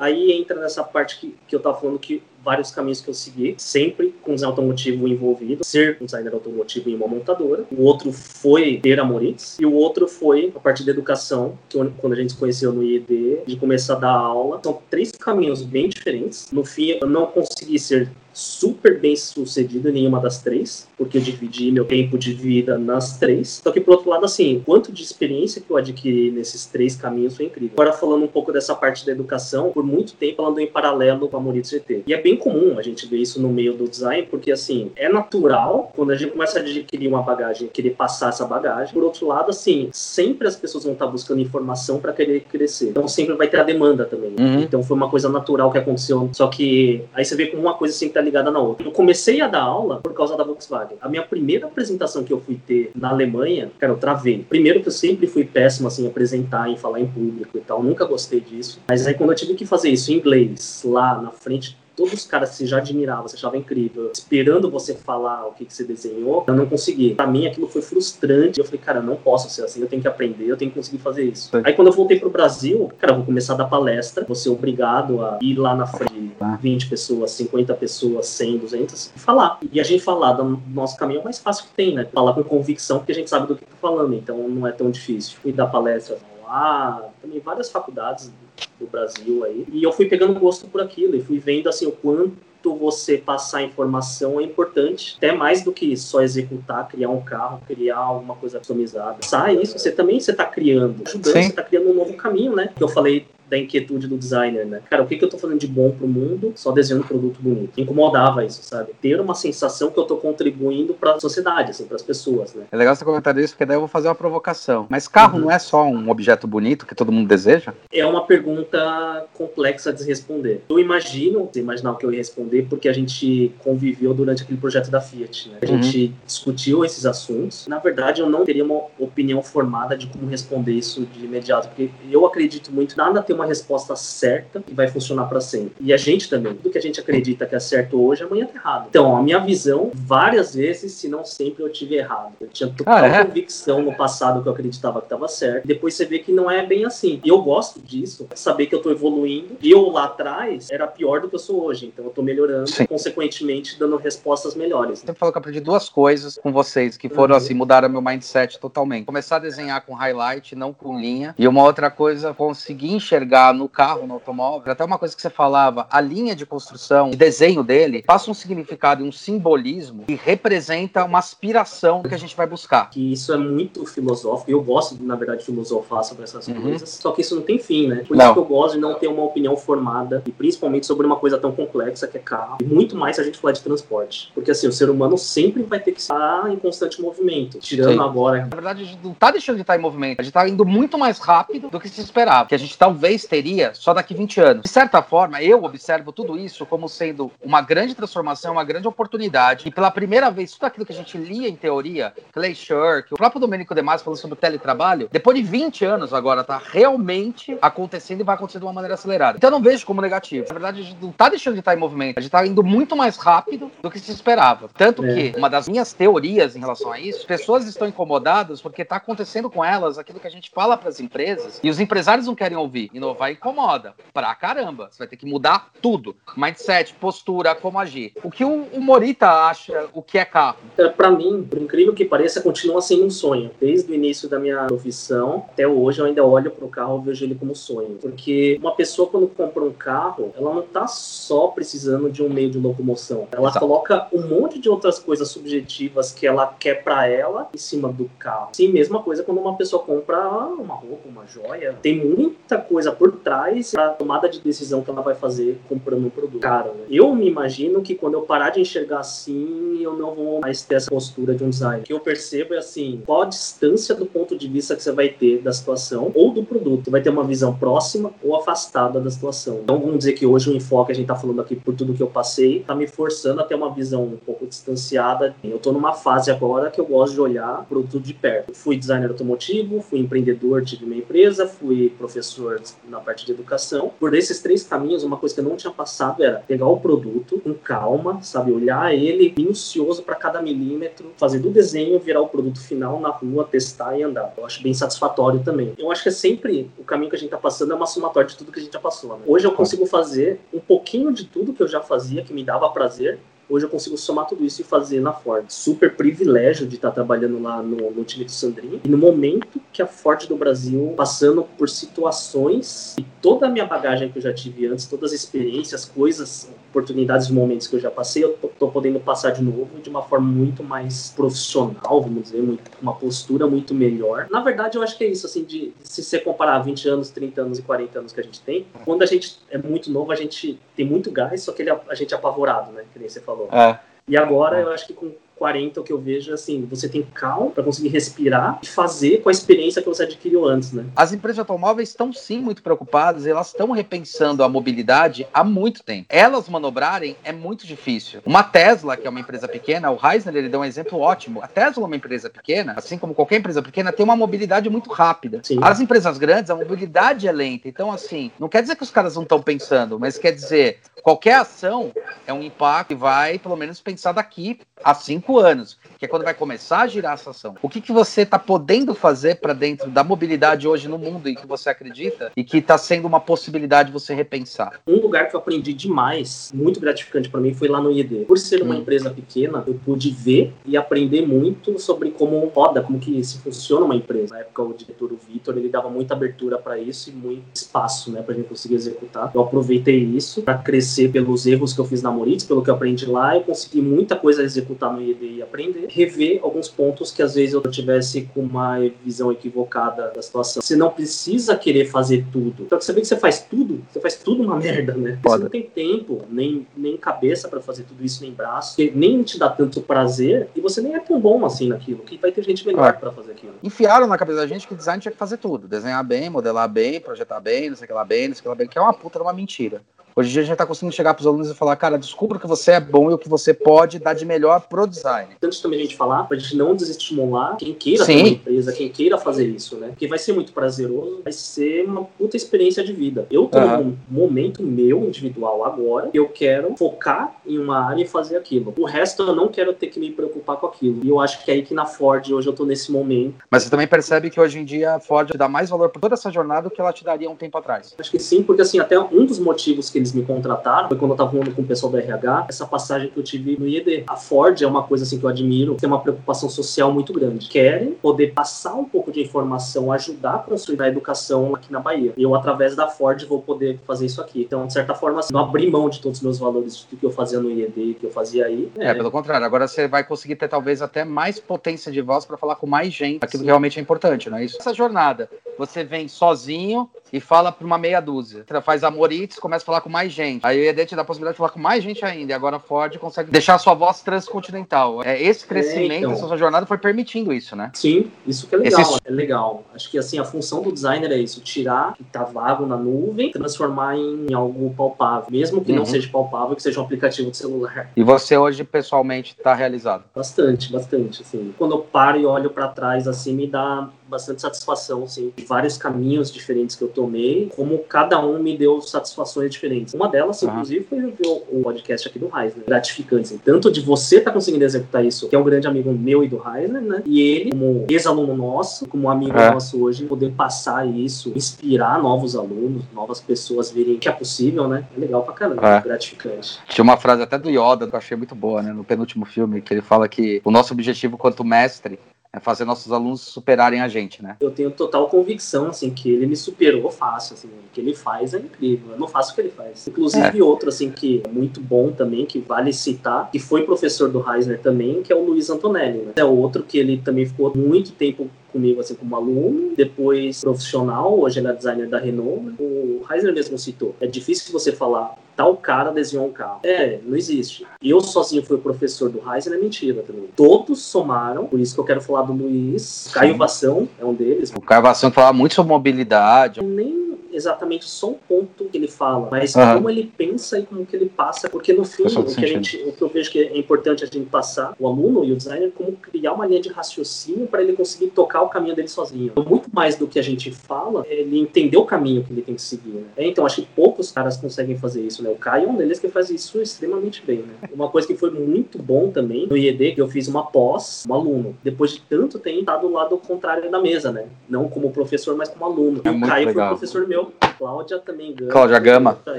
Aí entra nessa parte que, que eu estava falando que vários caminhos que eu segui, sempre com design automotivo envolvido, ser um designer automotivo em uma montadora. O outro foi ter a Moritz, e o outro foi a parte da educação, que quando a gente se conheceu no IED, de começar a dar aula. São três caminhos bem diferentes. No fim, eu não consegui ser super bem sucedido em nenhuma das três, porque eu dividi meu tempo de vida nas três. Só que, por outro lado, assim, quanto de experiência que eu adquiri nesses três caminhos foi incrível. Agora, falando um pouco dessa parte da educação, por muito tempo ela andou em paralelo com a Moritz GT. E é bem comum a gente ver isso no meio do design, porque, assim, é natural quando a gente começa a adquirir uma bagagem, querer passar essa bagagem. Por outro lado, assim, sempre as pessoas vão estar buscando informação para querer crescer. Então, sempre vai ter a demanda também. Uhum. Então, foi uma coisa natural que aconteceu. Só que aí você vê como uma coisa sempre tá ligada na outra. Eu comecei a dar aula por causa da Volkswagen. A minha primeira apresentação que eu fui ter na Alemanha, cara, eu travei. Primeiro que eu sempre fui péssimo, assim, apresentar, em falar em público e tal. Nunca gostei disso. Mas aí quando eu tive que fazer isso em inglês, lá na frente todos os caras você já admirava, você achava incrível, esperando você falar o que, que você desenhou, eu não consegui. Pra mim aquilo foi frustrante. Eu falei, cara, não posso ser assim, eu tenho que aprender, eu tenho que conseguir fazer isso. Aí quando eu voltei pro Brasil, cara, eu vou começar a dar palestra, vou ser obrigado a ir lá na frente, 20 pessoas, 50 pessoas, 100, 200, e falar. E a gente falar do nosso caminho é o mais fácil que tem, né? Falar com convicção, porque a gente sabe do que tá falando, então não é tão difícil. Fui dar palestra lá, também várias faculdades do Brasil aí. E eu fui pegando gosto por aquilo e fui vendo assim o quanto você passar informação é importante, até mais do que só executar, criar um carro, criar alguma coisa customizada. Sai isso, você também você está criando, ajudando, Sim. você está criando um novo caminho, né? Que eu falei da inquietude do designer, né? Cara, o que, que eu tô fazendo de bom pro mundo só desenhando um produto bonito? Incomodava isso, sabe? Ter uma sensação que eu tô contribuindo pra sociedade, assim, pras pessoas, né? É legal você comentar isso, porque daí eu vou fazer uma provocação. Mas carro uhum. não é só um objeto bonito que todo mundo deseja? É uma pergunta complexa de se responder. Eu imagino, você imaginar o que eu ia responder, porque a gente conviveu durante aquele projeto da Fiat, né? A uhum. gente discutiu esses assuntos. Na verdade, eu não teria uma opinião formada de como responder isso de imediato, porque eu acredito muito, nada tem uma resposta certa e vai funcionar para sempre. E a gente também, tudo que a gente acredita que é certo hoje, amanhã tá errado. Então, a minha visão, várias vezes, se não sempre, eu tive errado. Eu tinha total ah, é? convicção no passado que eu acreditava que estava certo. Depois você vê que não é bem assim. E eu gosto disso, saber que eu tô evoluindo. Eu lá atrás era pior do que eu sou hoje. Então eu tô melhorando, Sim. consequentemente, dando respostas melhores. Você falou que eu aprendi duas coisas com vocês que foram, uhum. assim, mudaram meu mindset totalmente. Começar a desenhar com highlight, não com linha. E uma outra coisa, conseguir enxergar no carro, no automóvel, até uma coisa que você falava, a linha de construção, o desenho dele, passa um significado e um simbolismo que representa uma aspiração que a gente vai buscar. Que isso é muito filosófico. Eu gosto, na verdade, de filosofar sobre essas uhum. coisas. Só que isso não tem fim, né? Por não. isso que eu gosto de não ter uma opinião formada, e principalmente sobre uma coisa tão complexa que é carro. E muito mais se a gente falar de transporte. Porque assim, o ser humano sempre vai ter que estar em constante movimento. Tirando Sim. agora. Na verdade, a gente não tá deixando de estar em movimento. A gente tá indo muito mais rápido do que se esperava. Que a gente talvez teria só daqui 20 anos. De certa forma, eu observo tudo isso como sendo uma grande transformação, uma grande oportunidade. E pela primeira vez, tudo aquilo que a gente lia em teoria, Clay Shirk, o próprio Domênico De Masi falando sobre o teletrabalho, depois de 20 anos agora, tá realmente acontecendo e vai acontecer de uma maneira acelerada. Então eu não vejo como negativo. Na verdade, a gente não tá deixando de estar em movimento, a gente tá indo muito mais rápido do que se esperava. Tanto é. que uma das minhas teorias em relação a isso, pessoas estão incomodadas porque tá acontecendo com elas aquilo que a gente fala para as empresas e os empresários não querem ouvir. Inovar incomoda pra caramba. Você vai ter que mudar tudo. Mindset, postura, como agir. O que o, o Morita acha o que é carro? É, para mim, por incrível que pareça, continua sendo um sonho. Desde o início da minha profissão até hoje, eu ainda olho pro carro e vejo ele como sonho. Porque uma pessoa, quando compra um carro, ela não tá só precisando de um meio de locomoção. Ela Exato. coloca um monte de outras coisas subjetivas que ela quer para ela em cima do carro. Sim, mesma coisa quando uma pessoa compra uma roupa, uma joia. Tem muita coisa por trás da tomada de decisão que ela vai fazer comprando um produto. Cara, eu me imagino que quando eu parar de enxergar assim, eu não vou mais ter essa postura de um design. O que eu percebo é assim, qual a distância do ponto de vista que você vai ter da situação ou do produto. Você vai ter uma visão próxima ou afastada da situação. Então vamos dizer que hoje o enfoque, a gente tá falando aqui por tudo que eu passei, tá me forçando a ter uma visão um pouco distanciada. Eu tô numa fase agora que eu gosto de olhar produto de perto. Fui designer automotivo, fui empreendedor, tive minha empresa, fui professor na parte de educação. Por esses três caminhos, uma coisa que eu não tinha passado era pegar o produto com calma, sabe, olhar ele minucioso para cada milímetro, fazer do desenho virar o produto final na rua, testar e andar. Eu acho bem satisfatório também. Eu acho que é sempre o caminho que a gente tá passando é uma somatória de tudo que a gente já passou. Né? Hoje eu consigo fazer um pouquinho de tudo que eu já fazia, que me dava prazer, hoje eu consigo somar tudo isso e fazer na Ford. Super privilégio de estar trabalhando lá no, no time do Sandrinho. E no momento que a Ford do Brasil, passando por situações e toda a minha bagagem que eu já tive antes, todas as experiências, coisas, oportunidades momentos que eu já passei, eu tô, tô, podendo passar de novo de uma forma muito mais profissional, vamos dizer, muito, uma postura muito melhor. Na verdade, eu acho que é isso, assim, de se você comparar 20 anos, 30 anos e 40 anos que a gente tem, quando a gente é muito novo, a gente tem muito gás, só que ele, a gente é apavorado, né? Que nem você falou. É. E agora, eu acho que com 40, o que eu vejo é assim, você tem calma para conseguir respirar e fazer com a experiência que você adquiriu antes, né? As empresas de automóveis estão sim muito preocupadas, elas estão repensando a mobilidade há muito tempo. Elas manobrarem é muito difícil. Uma Tesla, que é uma empresa pequena, o Reisner ele deu um exemplo ótimo. A Tesla é uma empresa pequena, assim como qualquer empresa pequena, tem uma mobilidade muito rápida. Sim. As empresas grandes, a mobilidade é lenta. Então, assim, não quer dizer que os caras não estão pensando, mas quer dizer, qualquer ação é um impacto que vai, pelo menos, pensar daqui a cinco anos, que é quando vai começar a girar essa ação. O que, que você está podendo fazer para dentro da mobilidade hoje no mundo em que você acredita e que está sendo uma possibilidade de você repensar? Um lugar que eu aprendi demais, muito gratificante para mim, foi lá no IED. Por ser uma hum. empresa pequena, eu pude ver e aprender muito sobre como roda, como que se funciona uma empresa. Na época, o diretor, o Vitor, ele dava muita abertura para isso e muito espaço, né, para a gente conseguir executar. Eu aproveitei isso para crescer pelos erros que eu fiz na Moritz, pelo que eu aprendi lá, eu consegui muita coisa executar no IED e aprender rever alguns pontos que às vezes eu tivesse com uma visão equivocada da situação. Você não precisa querer fazer tudo. Só que você vê que você faz tudo, você faz tudo uma merda, né? Você não tem tempo, nem, nem cabeça para fazer tudo isso, nem braço, nem te dá tanto prazer e você nem é tão bom assim naquilo, que vai ter gente melhor é. para fazer aquilo. Enfiaram na cabeça da gente que design tinha que fazer tudo, desenhar bem, modelar bem, projetar bem, não sei o que lá bem, não sei o que lá bem, que é uma puta de uma mentira. Hoje em dia a gente está conseguindo chegar para os alunos e falar, cara, descubra o que você é bom e o que você pode dar de melhor pro design. Antes também a gente falar, para a gente não desestimular quem queira Sim. ter uma empresa, quem queira fazer isso, né? Porque vai ser muito prazeroso, vai ser uma puta experiência de vida. Eu tô uhum. num momento meu individual agora, eu quero focar em uma área e fazer aquilo. O resto eu não quero ter que me preocupar com aquilo. E eu acho que é aí que na Ford hoje eu tô nesse momento. Mas você também percebe que hoje em dia a Ford dá mais valor por toda essa jornada do que ela te daria um tempo atrás. Acho que sim, porque assim, até um dos motivos que eles me contrataram foi quando eu tava falando com o pessoal do RH, essa passagem que eu tive no IED. A Ford é uma coisa assim que eu admiro, tem uma preocupação social muito grande. Querem poder passar um pouco de informação, ajudar a construir a educação aqui na Bahia. E eu, através da Ford, vou poder fazer isso aqui. Então, de certa forma, assim, não abrir mão de todos os meus valores, do que eu fazia no IED, que eu fazia aí. É, é pelo contrário. Agora você vai conseguir ter talvez até mais potência de voz para falar com mais gente, aquilo Sim. que realmente é importante, não é isso? Essa jornada, você vem sozinho e fala para uma meia dúzia. Faz amorites, começa a falar com mais gente. Aí o IED te dá a possibilidade de falar com mais gente ainda. E agora a Ford consegue deixar a sua voz transcontinental. É, esse crescimento, é, então. essa sua jornada foi permitindo isso, né? Sim, isso que é legal. Esse... É legal. Acho que assim, a função do designer é isso: tirar o que tá vago na nuvem, transformar em algo palpável. Mesmo que uhum. não seja palpável, que seja um aplicativo de celular. E você hoje, pessoalmente, está realizado? Bastante, bastante. Assim. Quando eu paro e olho para trás, assim, me dá bastante satisfação, assim, de vários caminhos diferentes que eu tomei, como cada um me deu satisfações diferentes. Uma delas, inclusive, foi o, o podcast aqui do Heisner, gratificante, assim, tanto de você estar tá conseguindo executar isso, que é um grande amigo meu e do Heisner, né, e ele, como ex-aluno nosso, como amigo é. nosso hoje, poder passar isso, inspirar novos alunos, novas pessoas verem que é possível, né, é legal pra caramba, é. gratificante. Tinha uma frase até do Yoda que eu achei muito boa, né, no penúltimo filme, que ele fala que o nosso objetivo quanto mestre é fazer nossos alunos superarem a gente, né? Eu tenho total convicção, assim, que ele me superou fácil, assim, o que ele faz é incrível, eu não faço o que ele faz. Inclusive é. outro, assim, que é muito bom também, que vale citar, que foi professor do Reisner também, que é o Luiz Antonelli, né? É outro que ele também ficou muito tempo comigo assim como aluno, depois profissional, hoje ele é designer da Renault. Né? O Reisner mesmo citou, é difícil você falar tal cara desenhou um carro. É, não existe. Eu sozinho fui professor do Reisner, é mentira também. Todos somaram, por isso que eu quero falar do Luiz. Sim. Caio Vação é um deles. O Caio Vação falava muito sobre mobilidade. Nem exatamente só o ponto que ele fala, mas uhum. como ele pensa e como que ele passa, porque no fim, o que, a gente, o que eu vejo que é importante a gente passar, o aluno e o designer, como criar uma linha de raciocínio para ele conseguir tocar o caminho dele sozinho. Então, muito mais do que a gente fala, ele entender o caminho que ele tem que seguir. Né? É, então, acho que poucos caras conseguem fazer isso, né? O Caio é um deles que faz isso extremamente bem, né? Uma coisa que foi muito bom também, no IED, que eu fiz uma pós, um aluno, depois de tanto tempo, tá do lado contrário da mesa, né? Não como professor, mas como aluno. É e o Caio legal. foi professor meu Cláudia também ganha. Cláudia Gama. Tá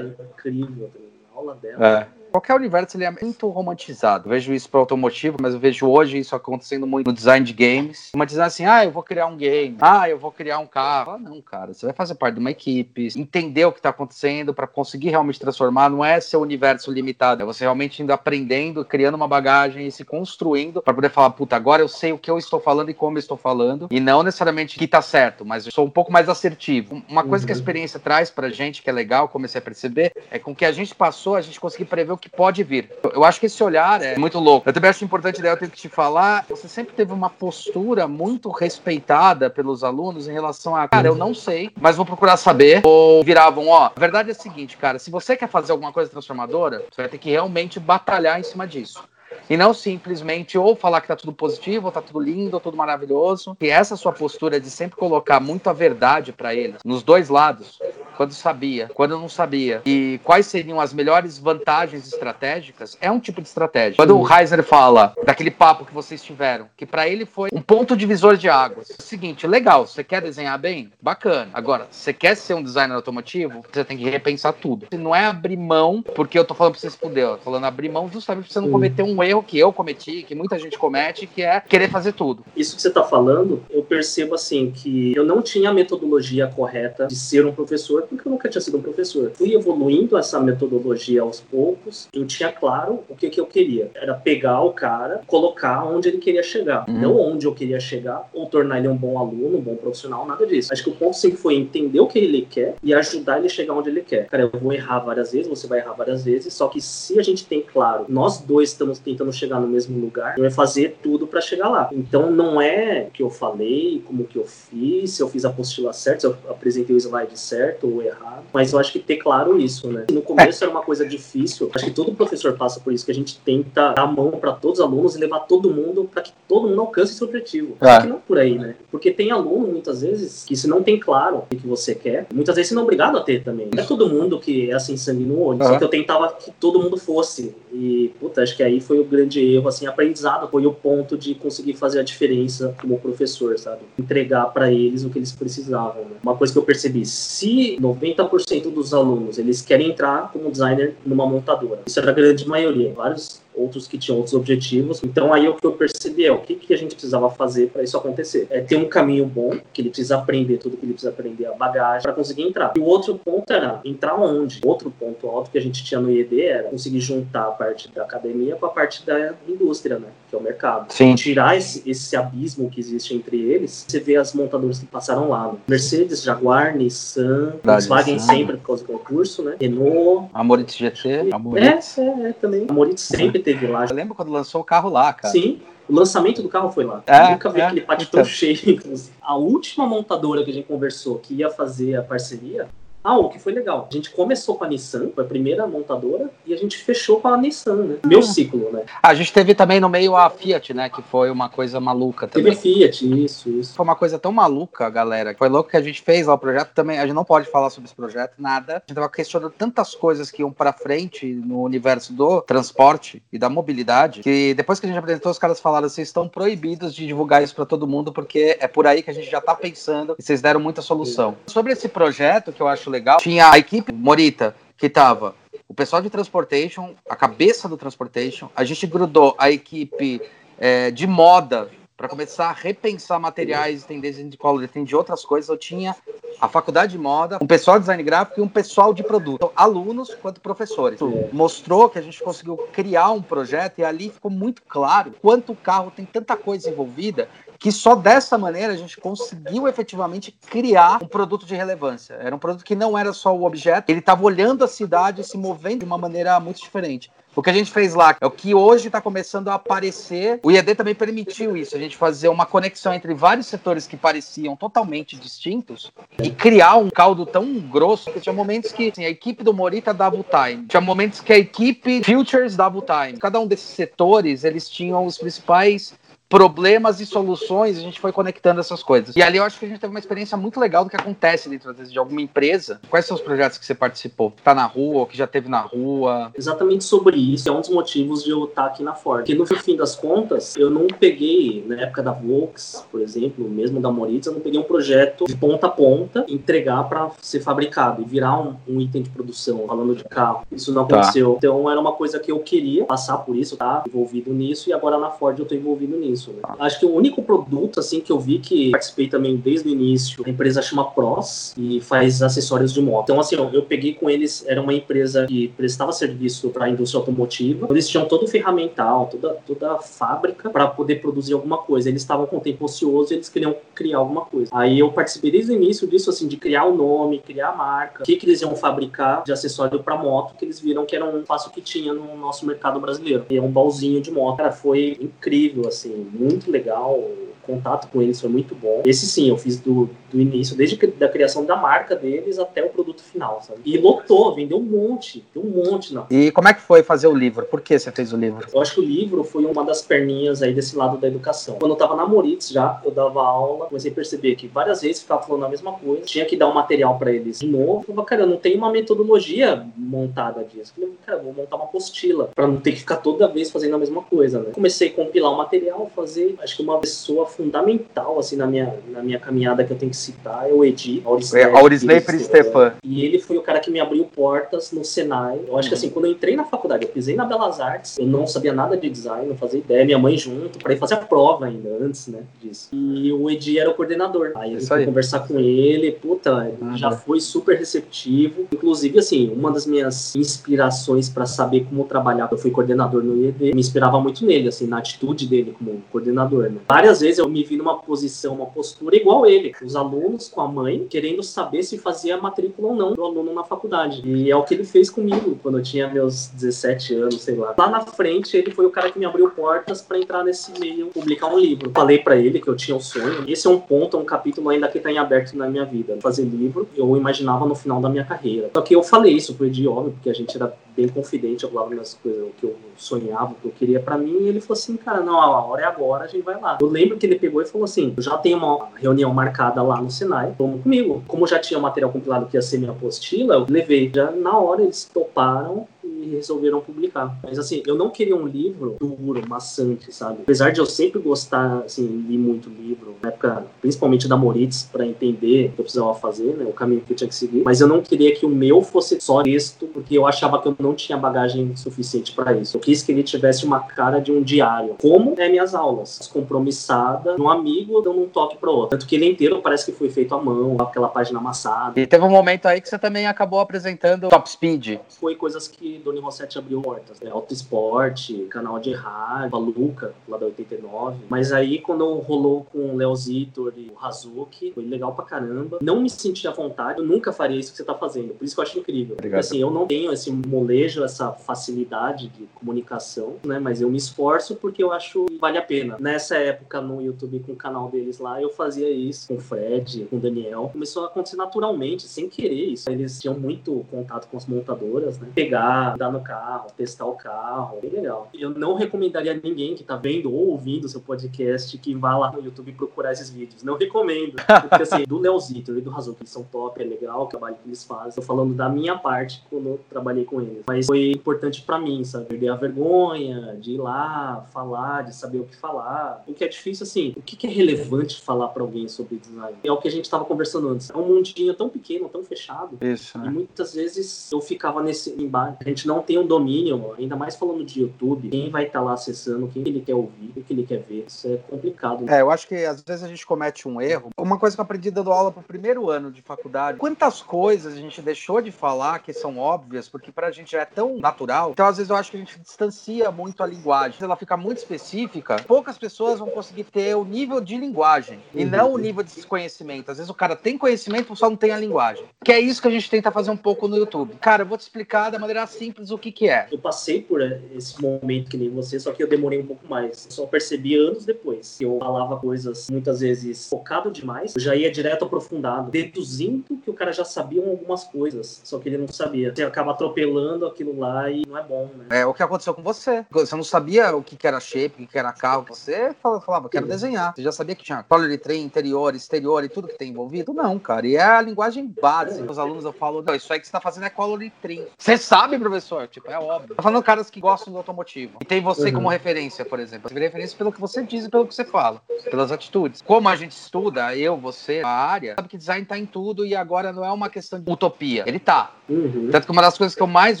incrível também. A aula dela. É qualquer universo ele é muito romantizado. Eu vejo isso para automotivo, mas eu vejo hoje isso acontecendo muito no design de games. Uma design assim, ah, eu vou criar um game, ah, eu vou criar um carro. Ah, não, cara, você vai fazer parte de uma equipe, entender o que está acontecendo para conseguir realmente transformar. Não é seu universo limitado, é você realmente indo aprendendo, criando uma bagagem e se construindo para poder falar, puta, agora eu sei o que eu estou falando e como eu estou falando. E não necessariamente que está certo, mas eu sou um pouco mais assertivo. Uma coisa uhum. que a uhum. experiência traz pra gente, que é legal, comecei a perceber, é com que a gente passou, a gente conseguir prever o que pode vir. Eu acho que esse olhar é muito louco. Eu também acho importante, daí eu tenho que te falar, você sempre teve uma postura muito respeitada pelos alunos em relação a, cara, eu não sei, mas vou procurar saber. Ou viravam, ó, a verdade é a seguinte, cara, se você quer fazer alguma coisa transformadora, você vai ter que realmente batalhar em cima disso. E não simplesmente ou falar que tá tudo positivo, ou tá tudo lindo, ou tudo maravilhoso. E essa sua postura de sempre colocar muito a verdade para eles, nos dois lados, quando sabia, quando não sabia, e quais seriam as melhores vantagens estratégicas, é um tipo de estratégia. Quando o Heiser fala daquele papo que vocês tiveram, que para ele foi um ponto divisor de águas. É o seguinte, legal, você quer desenhar bem? Bacana. Agora, você quer ser um designer automotivo? Você tem que repensar tudo. Não é abrir mão, porque eu tô falando pra você se fuder, eu tô falando abrir mão justamente pra você não cometer um erro que eu cometi, que muita gente comete, que é querer fazer tudo. Isso que você tá falando, eu percebo assim que eu não tinha a metodologia correta de ser um professor porque eu nunca tinha sido um professor. Fui evoluindo essa metodologia aos poucos. Eu tinha claro o que, que eu queria. Era pegar o cara, colocar onde ele queria chegar. Uhum. Não onde eu queria chegar, ou tornar ele um bom aluno, um bom profissional, nada disso. Acho que o ponto sempre foi entender o que ele quer e ajudar ele a chegar onde ele quer. Cara, eu vou errar várias vezes, você vai errar várias vezes, só que se a gente tem claro, nós dois estamos tentando chegar no mesmo lugar, eu vai fazer tudo para chegar lá. Então não é o que eu falei, como que eu fiz, se eu fiz a apostila certa, se eu apresentei o slide certo, ou errado, mas eu acho que ter claro isso, né? No começo era uma coisa difícil, acho que todo professor passa por isso, que a gente tenta dar a mão para todos os alunos e levar todo mundo para que todo mundo alcance esse objetivo. É. que não por aí, né? Porque tem aluno, muitas vezes, que se não tem claro o que você quer, muitas vezes você não é obrigado a ter também. Não é todo mundo que é assim, sangue no olho. Uhum. Só que eu tentava que todo mundo fosse. E, puta, acho que aí foi o grande erro, assim, aprendizado foi o ponto de conseguir fazer a diferença como professor, sabe? Entregar para eles o que eles precisavam. Né? Uma coisa que eu percebi, se 90% dos alunos eles querem entrar como designer numa montadora, isso era a grande maioria. Vários outros que tinham outros objetivos. Então aí o que eu percebi é o que, que a gente precisava fazer para isso acontecer. É ter um caminho bom, que ele precisa aprender tudo que ele precisa aprender, a bagagem, para conseguir entrar. E o outro ponto era entrar onde? Outro ponto alto que a gente tinha no IED era conseguir juntar a parte da academia com a parte da indústria, né? Que é o mercado. Sim. Tirar esse, esse abismo que existe entre eles. Você vê as montadoras que passaram lá. Né? Mercedes, Jaguar, Nissan, Volkswagen sempre por causa do concurso, né? Renault. A Moritz GT. A Moritz. É, é, é, também. A Moritz sempre teve lá. Eu lembro quando lançou o carro lá, cara. Sim. O lançamento do carro foi lá. É, nunca vi é, aquele pátio então. tão cheio, inclusive. A última montadora que a gente conversou que ia fazer a parceria ah, o que foi legal. A gente começou com a Nissan, foi a primeira montadora, e a gente fechou com a Nissan, né? Meu ah. ciclo, né? Ah, a gente teve também no meio a Fiat, né? Que foi uma coisa maluca também. Teve a Fiat, isso, isso. Foi uma coisa tão maluca, galera. Foi louco que a gente fez lá o projeto também. A gente não pode falar sobre esse projeto, nada. A gente tava questionando tantas coisas que iam para frente no universo do transporte e da mobilidade, que depois que a gente apresentou, os caras falaram: vocês estão proibidos de divulgar isso para todo mundo, porque é por aí que a gente já tá pensando e vocês deram muita solução. Sobre esse projeto, que eu acho legal. Tinha a equipe Morita, que tava o pessoal de Transportation, a cabeça do Transportation, a gente grudou a equipe é, de moda para começar a repensar materiais, tendências de color, de outras coisas. Eu tinha a faculdade de moda, um pessoal de design gráfico e um pessoal de produto, então, alunos quanto professores. Mostrou que a gente conseguiu criar um projeto e ali ficou muito claro quanto o carro tem tanta coisa envolvida que só dessa maneira a gente conseguiu efetivamente criar um produto de relevância. Era um produto que não era só o objeto, ele estava olhando a cidade e se movendo de uma maneira muito diferente. O que a gente fez lá é o que hoje está começando a aparecer. O IED também permitiu isso, a gente fazer uma conexão entre vários setores que pareciam totalmente distintos e criar um caldo tão grosso que tinha momentos que assim, a equipe do Morita dava o time, tinha momentos que a equipe Futures dava o time. Cada um desses setores, eles tinham os principais problemas e soluções, a gente foi conectando essas coisas. E ali eu acho que a gente teve uma experiência muito legal do que acontece dentro de alguma empresa. Quais são os projetos que você participou? Que tá na rua, ou que já teve na rua? Exatamente sobre isso. É um dos motivos de eu estar aqui na Ford. Porque no fim das contas, eu não peguei, na época da Volks, por exemplo, mesmo da Moritz, eu não peguei um projeto de ponta a ponta, entregar para ser fabricado e virar um, um, item de produção, falando de carro. Isso não tá. aconteceu. Tá. Então era uma coisa que eu queria passar por isso, tá envolvido nisso, e agora na Ford eu tô envolvido nisso isso. Né? Acho que o único produto assim que eu vi que participei também desde o início, a empresa chama Pros e faz acessórios de moto. Então assim, eu peguei com eles, era uma empresa que prestava serviço para a indústria automotiva. Eles tinham todo o ferramental, toda toda a fábrica para poder produzir alguma coisa. Eles estavam com tempo ocioso e eles queriam criar alguma coisa. Aí eu participei desde o início disso assim de criar o nome, criar a marca, o que que eles iam fabricar de acessório para moto, que eles viram que era um passo que tinha no nosso mercado brasileiro. E é um baúzinho de moto. Cara, foi incrível assim muito legal contato com eles foi muito bom. Esse sim, eu fiz do, do início, desde que, da criação da marca deles até o produto final, sabe? E lotou, vendeu um monte, deu um monte. Não. E como é que foi fazer o livro? Por que você fez o livro? Eu acho que o livro foi uma das perninhas aí desse lado da educação. Quando eu tava na Moritz já, eu dava aula, comecei a perceber que várias vezes ficava falando a mesma coisa, tinha que dar um material para eles de novo. Eu falei, cara, eu não tem uma metodologia montada disso. Eu falei, cara, vou montar uma apostila para não ter que ficar toda vez fazendo a mesma coisa, né? Comecei a compilar o material, fazer, acho que uma pessoa fundamental assim na minha, na minha caminhada que eu tenho que citar é o Edi, Aurisney é, Stefan. E ele foi o cara que me abriu portas no Senai. Eu acho uhum. que assim, quando eu entrei na faculdade, eu pisei na Belas Artes, eu não sabia nada de design, não fazia ideia, minha mãe junto, para ir fazer a prova ainda, antes, né, disso. E o Edi era o coordenador. Aí eu fui conversar com ele, puta, ele já foi super receptivo. Inclusive, assim, uma das minhas inspirações para saber como trabalhar, eu fui coordenador no IED, me inspirava muito nele, assim, na atitude dele como coordenador, né? Várias vezes eu me vi numa posição, uma postura igual ele. Os alunos com a mãe querendo saber se fazia matrícula ou não do aluno na faculdade. E é o que ele fez comigo quando eu tinha meus 17 anos, sei lá. Lá na frente, ele foi o cara que me abriu portas para entrar nesse meio, publicar um livro. Falei para ele que eu tinha um sonho. Esse é um ponto, um capítulo ainda que tá em aberto na minha vida. Fazer livro, eu imaginava no final da minha carreira. Só que eu falei isso pro Edi, óbvio, porque a gente era bem confidente, eu falava nas coisas, o que eu sonhava, o que eu queria para mim, e ele falou assim, cara, não, a hora é agora, a gente vai lá. Eu lembro que ele pegou e falou assim, já tenho uma reunião marcada lá no Senai, vamos comigo. Como já tinha material compilado que ia ser minha apostila, eu levei. Já na hora eles toparam, e resolveram publicar. Mas assim, eu não queria um livro duro, maçante, sabe? Apesar de eu sempre gostar, assim, li muito livro, na época, principalmente da Moritz, para entender o que eu precisava fazer, né? O caminho que eu tinha que seguir. Mas eu não queria que o meu fosse só texto, porque eu achava que eu não tinha bagagem suficiente para isso. Eu quis que ele tivesse uma cara de um diário. Como é minhas aulas? Compromissada, um amigo dando um toque pro outro. Tanto que ele inteiro parece que foi feito à mão, aquela página amassada. E teve um momento aí que você também acabou apresentando Top Speed. Foi coisas que Doni Rossetti abriu portas, né? Auto Esporte, canal de rádio, a Luca, lá da 89. Mas aí, quando rolou com o Leozitor e o Hazuki, foi legal pra caramba. Não me senti à vontade, eu nunca faria isso que você tá fazendo. Por isso que eu acho incrível. Porque, assim, eu não tenho esse molejo, essa facilidade de comunicação, né? Mas eu me esforço porque eu acho que vale a pena. Nessa época, no YouTube, com o canal deles lá, eu fazia isso com o Fred, com o Daniel. Começou a acontecer naturalmente, sem querer isso. Eles tinham muito contato com as montadoras, né? Pegar, andar no carro, testar o carro, bem legal. Eu não recomendaria a ninguém que tá vendo ou ouvindo o seu podcast que vá lá no YouTube procurar esses vídeos. Não recomendo. Porque assim, do Leozito e do Razul, que são top, é legal o trabalho que eles fazem. Tô falando da minha parte quando eu trabalhei com eles. Mas foi importante para mim, sabe? Perder a vergonha de ir lá, falar, de saber o que falar. O que é difícil, assim, o que é relevante falar para alguém sobre design? É o que a gente tava conversando antes. É um mundinho tão pequeno, tão fechado. Isso. Né? E muitas vezes eu ficava nesse embaixo. A gente não tem um domínio, ainda mais falando de YouTube, quem vai estar tá lá acessando, quem ele quer ouvir, o que ele quer ver. Isso é complicado. Né? É, eu acho que às vezes a gente comete um erro. Uma coisa que eu aprendi dando aula pro primeiro ano de faculdade, quantas coisas a gente deixou de falar que são óbvias, porque pra gente já é tão natural. Então, às vezes, eu acho que a gente distancia muito a linguagem. Ela fica muito específica, poucas pessoas vão conseguir ter o nível de linguagem e não o nível de desconhecimento. Às vezes o cara tem conhecimento, só não tem a linguagem. Que é isso que a gente tenta fazer um pouco no YouTube. Cara, eu vou te explicar da maneira simples o que, que é. Eu passei por esse momento que nem você, só que eu demorei um pouco mais. Eu só percebi anos depois. Eu falava coisas muitas vezes focado demais, eu já ia direto aprofundado, deduzindo que o cara já sabia algumas coisas, só que ele não sabia. Você acaba atropelando aquilo lá e não é bom, né? É o que aconteceu com você. Você não sabia o que era shape, o que era carro. Você falava, quero desenhar. Você já sabia que tinha color train, interior, exterior e tudo que tem envolvido? Não, cara. E é a linguagem básica. É. Os alunos eu falo, não, isso aí que você tá fazendo é color train. Você sabe, professor? Tipo, é óbvio. Tá falando caras que gostam do automotivo. E tem você uhum. como referência, por exemplo. Você vê referência pelo que você diz e pelo que você fala, pelas atitudes. Como a gente estuda, eu, você, a área, sabe que design tá em tudo e agora não é uma questão de utopia. Ele tá. Uhum. Tanto que uma das coisas que eu mais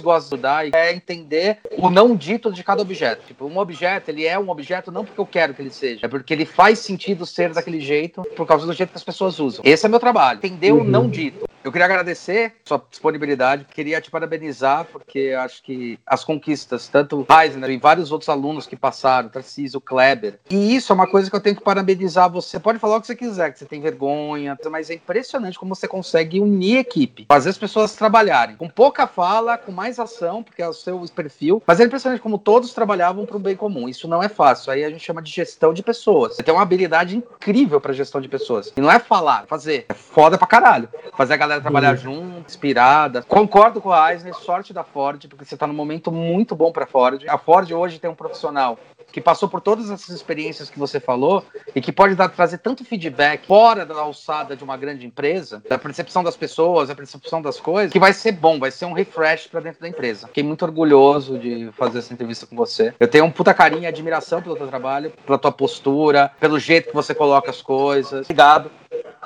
gosto de estudar é entender o não dito de cada objeto. Tipo, um objeto, ele é um objeto não porque eu quero que ele seja, é porque ele faz sentido ser daquele jeito por causa do jeito que as pessoas usam. Esse é meu trabalho. Entender uhum. o não dito. Eu queria agradecer sua disponibilidade, queria te parabenizar, porque acho que as conquistas, tanto Eisner e vários outros alunos que passaram, Tarcísio, Kleber, e isso é uma coisa que eu tenho que parabenizar você. Pode falar o que você quiser, que você tem vergonha, mas é impressionante como você consegue unir equipe, fazer as pessoas trabalharem com pouca fala, com mais ação, porque é o seu perfil, mas é impressionante como todos trabalhavam para o bem comum. Isso não é fácil. Aí a gente chama de gestão de pessoas. Você tem uma habilidade incrível para gestão de pessoas. E não é falar, fazer. É foda pra caralho. Fazer a galera trabalhar uhum. junto, inspirada. Concordo com a Eisner, sorte da Ford, porque você tá num momento muito bom pra Ford. A Ford hoje tem um profissional que passou por todas essas experiências que você falou e que pode dar, trazer tanto feedback fora da alçada de uma grande empresa, da percepção das pessoas, da percepção das coisas, que vai ser bom, vai ser um refresh para dentro da empresa. Fiquei muito orgulhoso de fazer essa entrevista com você. Eu tenho um puta carinho e admiração pelo teu trabalho, pela tua postura, pelo jeito que você coloca as coisas. Obrigado.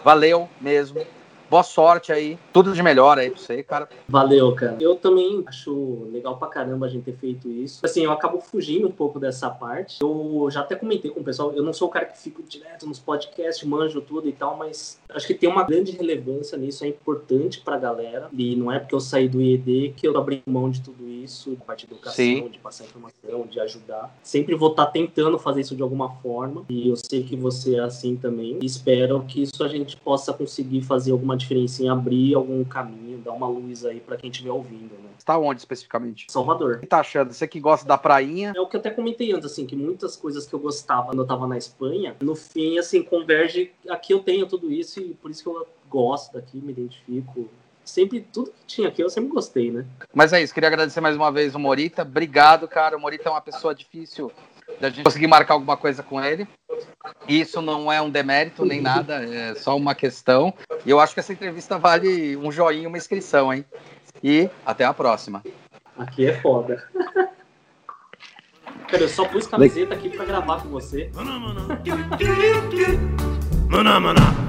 Valeu mesmo. Boa sorte aí. Tudo de melhor aí pra você, cara. Valeu, cara. Eu também acho legal pra caramba a gente ter feito isso. Assim, eu acabo fugindo um pouco dessa parte. Eu já até comentei com o pessoal, eu não sou o cara que fica direto nos podcasts, manjo tudo e tal, mas acho que tem uma grande relevância nisso, é importante pra galera. E não é porque eu saí do IED que eu abri mão de tudo isso, de parte de educação, Sim. de passar informação, de ajudar. Sempre vou estar tá tentando fazer isso de alguma forma. E eu sei que você é assim também. E espero que isso a gente possa conseguir fazer alguma diferença em abrir algum caminho, dar uma luz aí para quem estiver ouvindo, né? Está onde especificamente? Salvador. O que tá achando? Você que gosta da prainha? É o que eu até comentei antes, assim, que muitas coisas que eu gostava quando eu tava na Espanha, no fim, assim, converge. Aqui eu tenho tudo isso e por isso que eu gosto daqui, me identifico sempre, tudo que tinha aqui eu sempre gostei, né? Mas é isso, queria agradecer mais uma vez o Morita. Obrigado, cara. O Morita é uma pessoa difícil da gente conseguir marcar alguma coisa com ele. Isso não é um demérito nem nada, é só uma questão. E eu acho que essa entrevista vale um joinha, uma inscrição, hein? E até a próxima. Aqui é foda. Cara, eu só pus camiseta aqui pra gravar com você. Maná, maná. Maná, maná.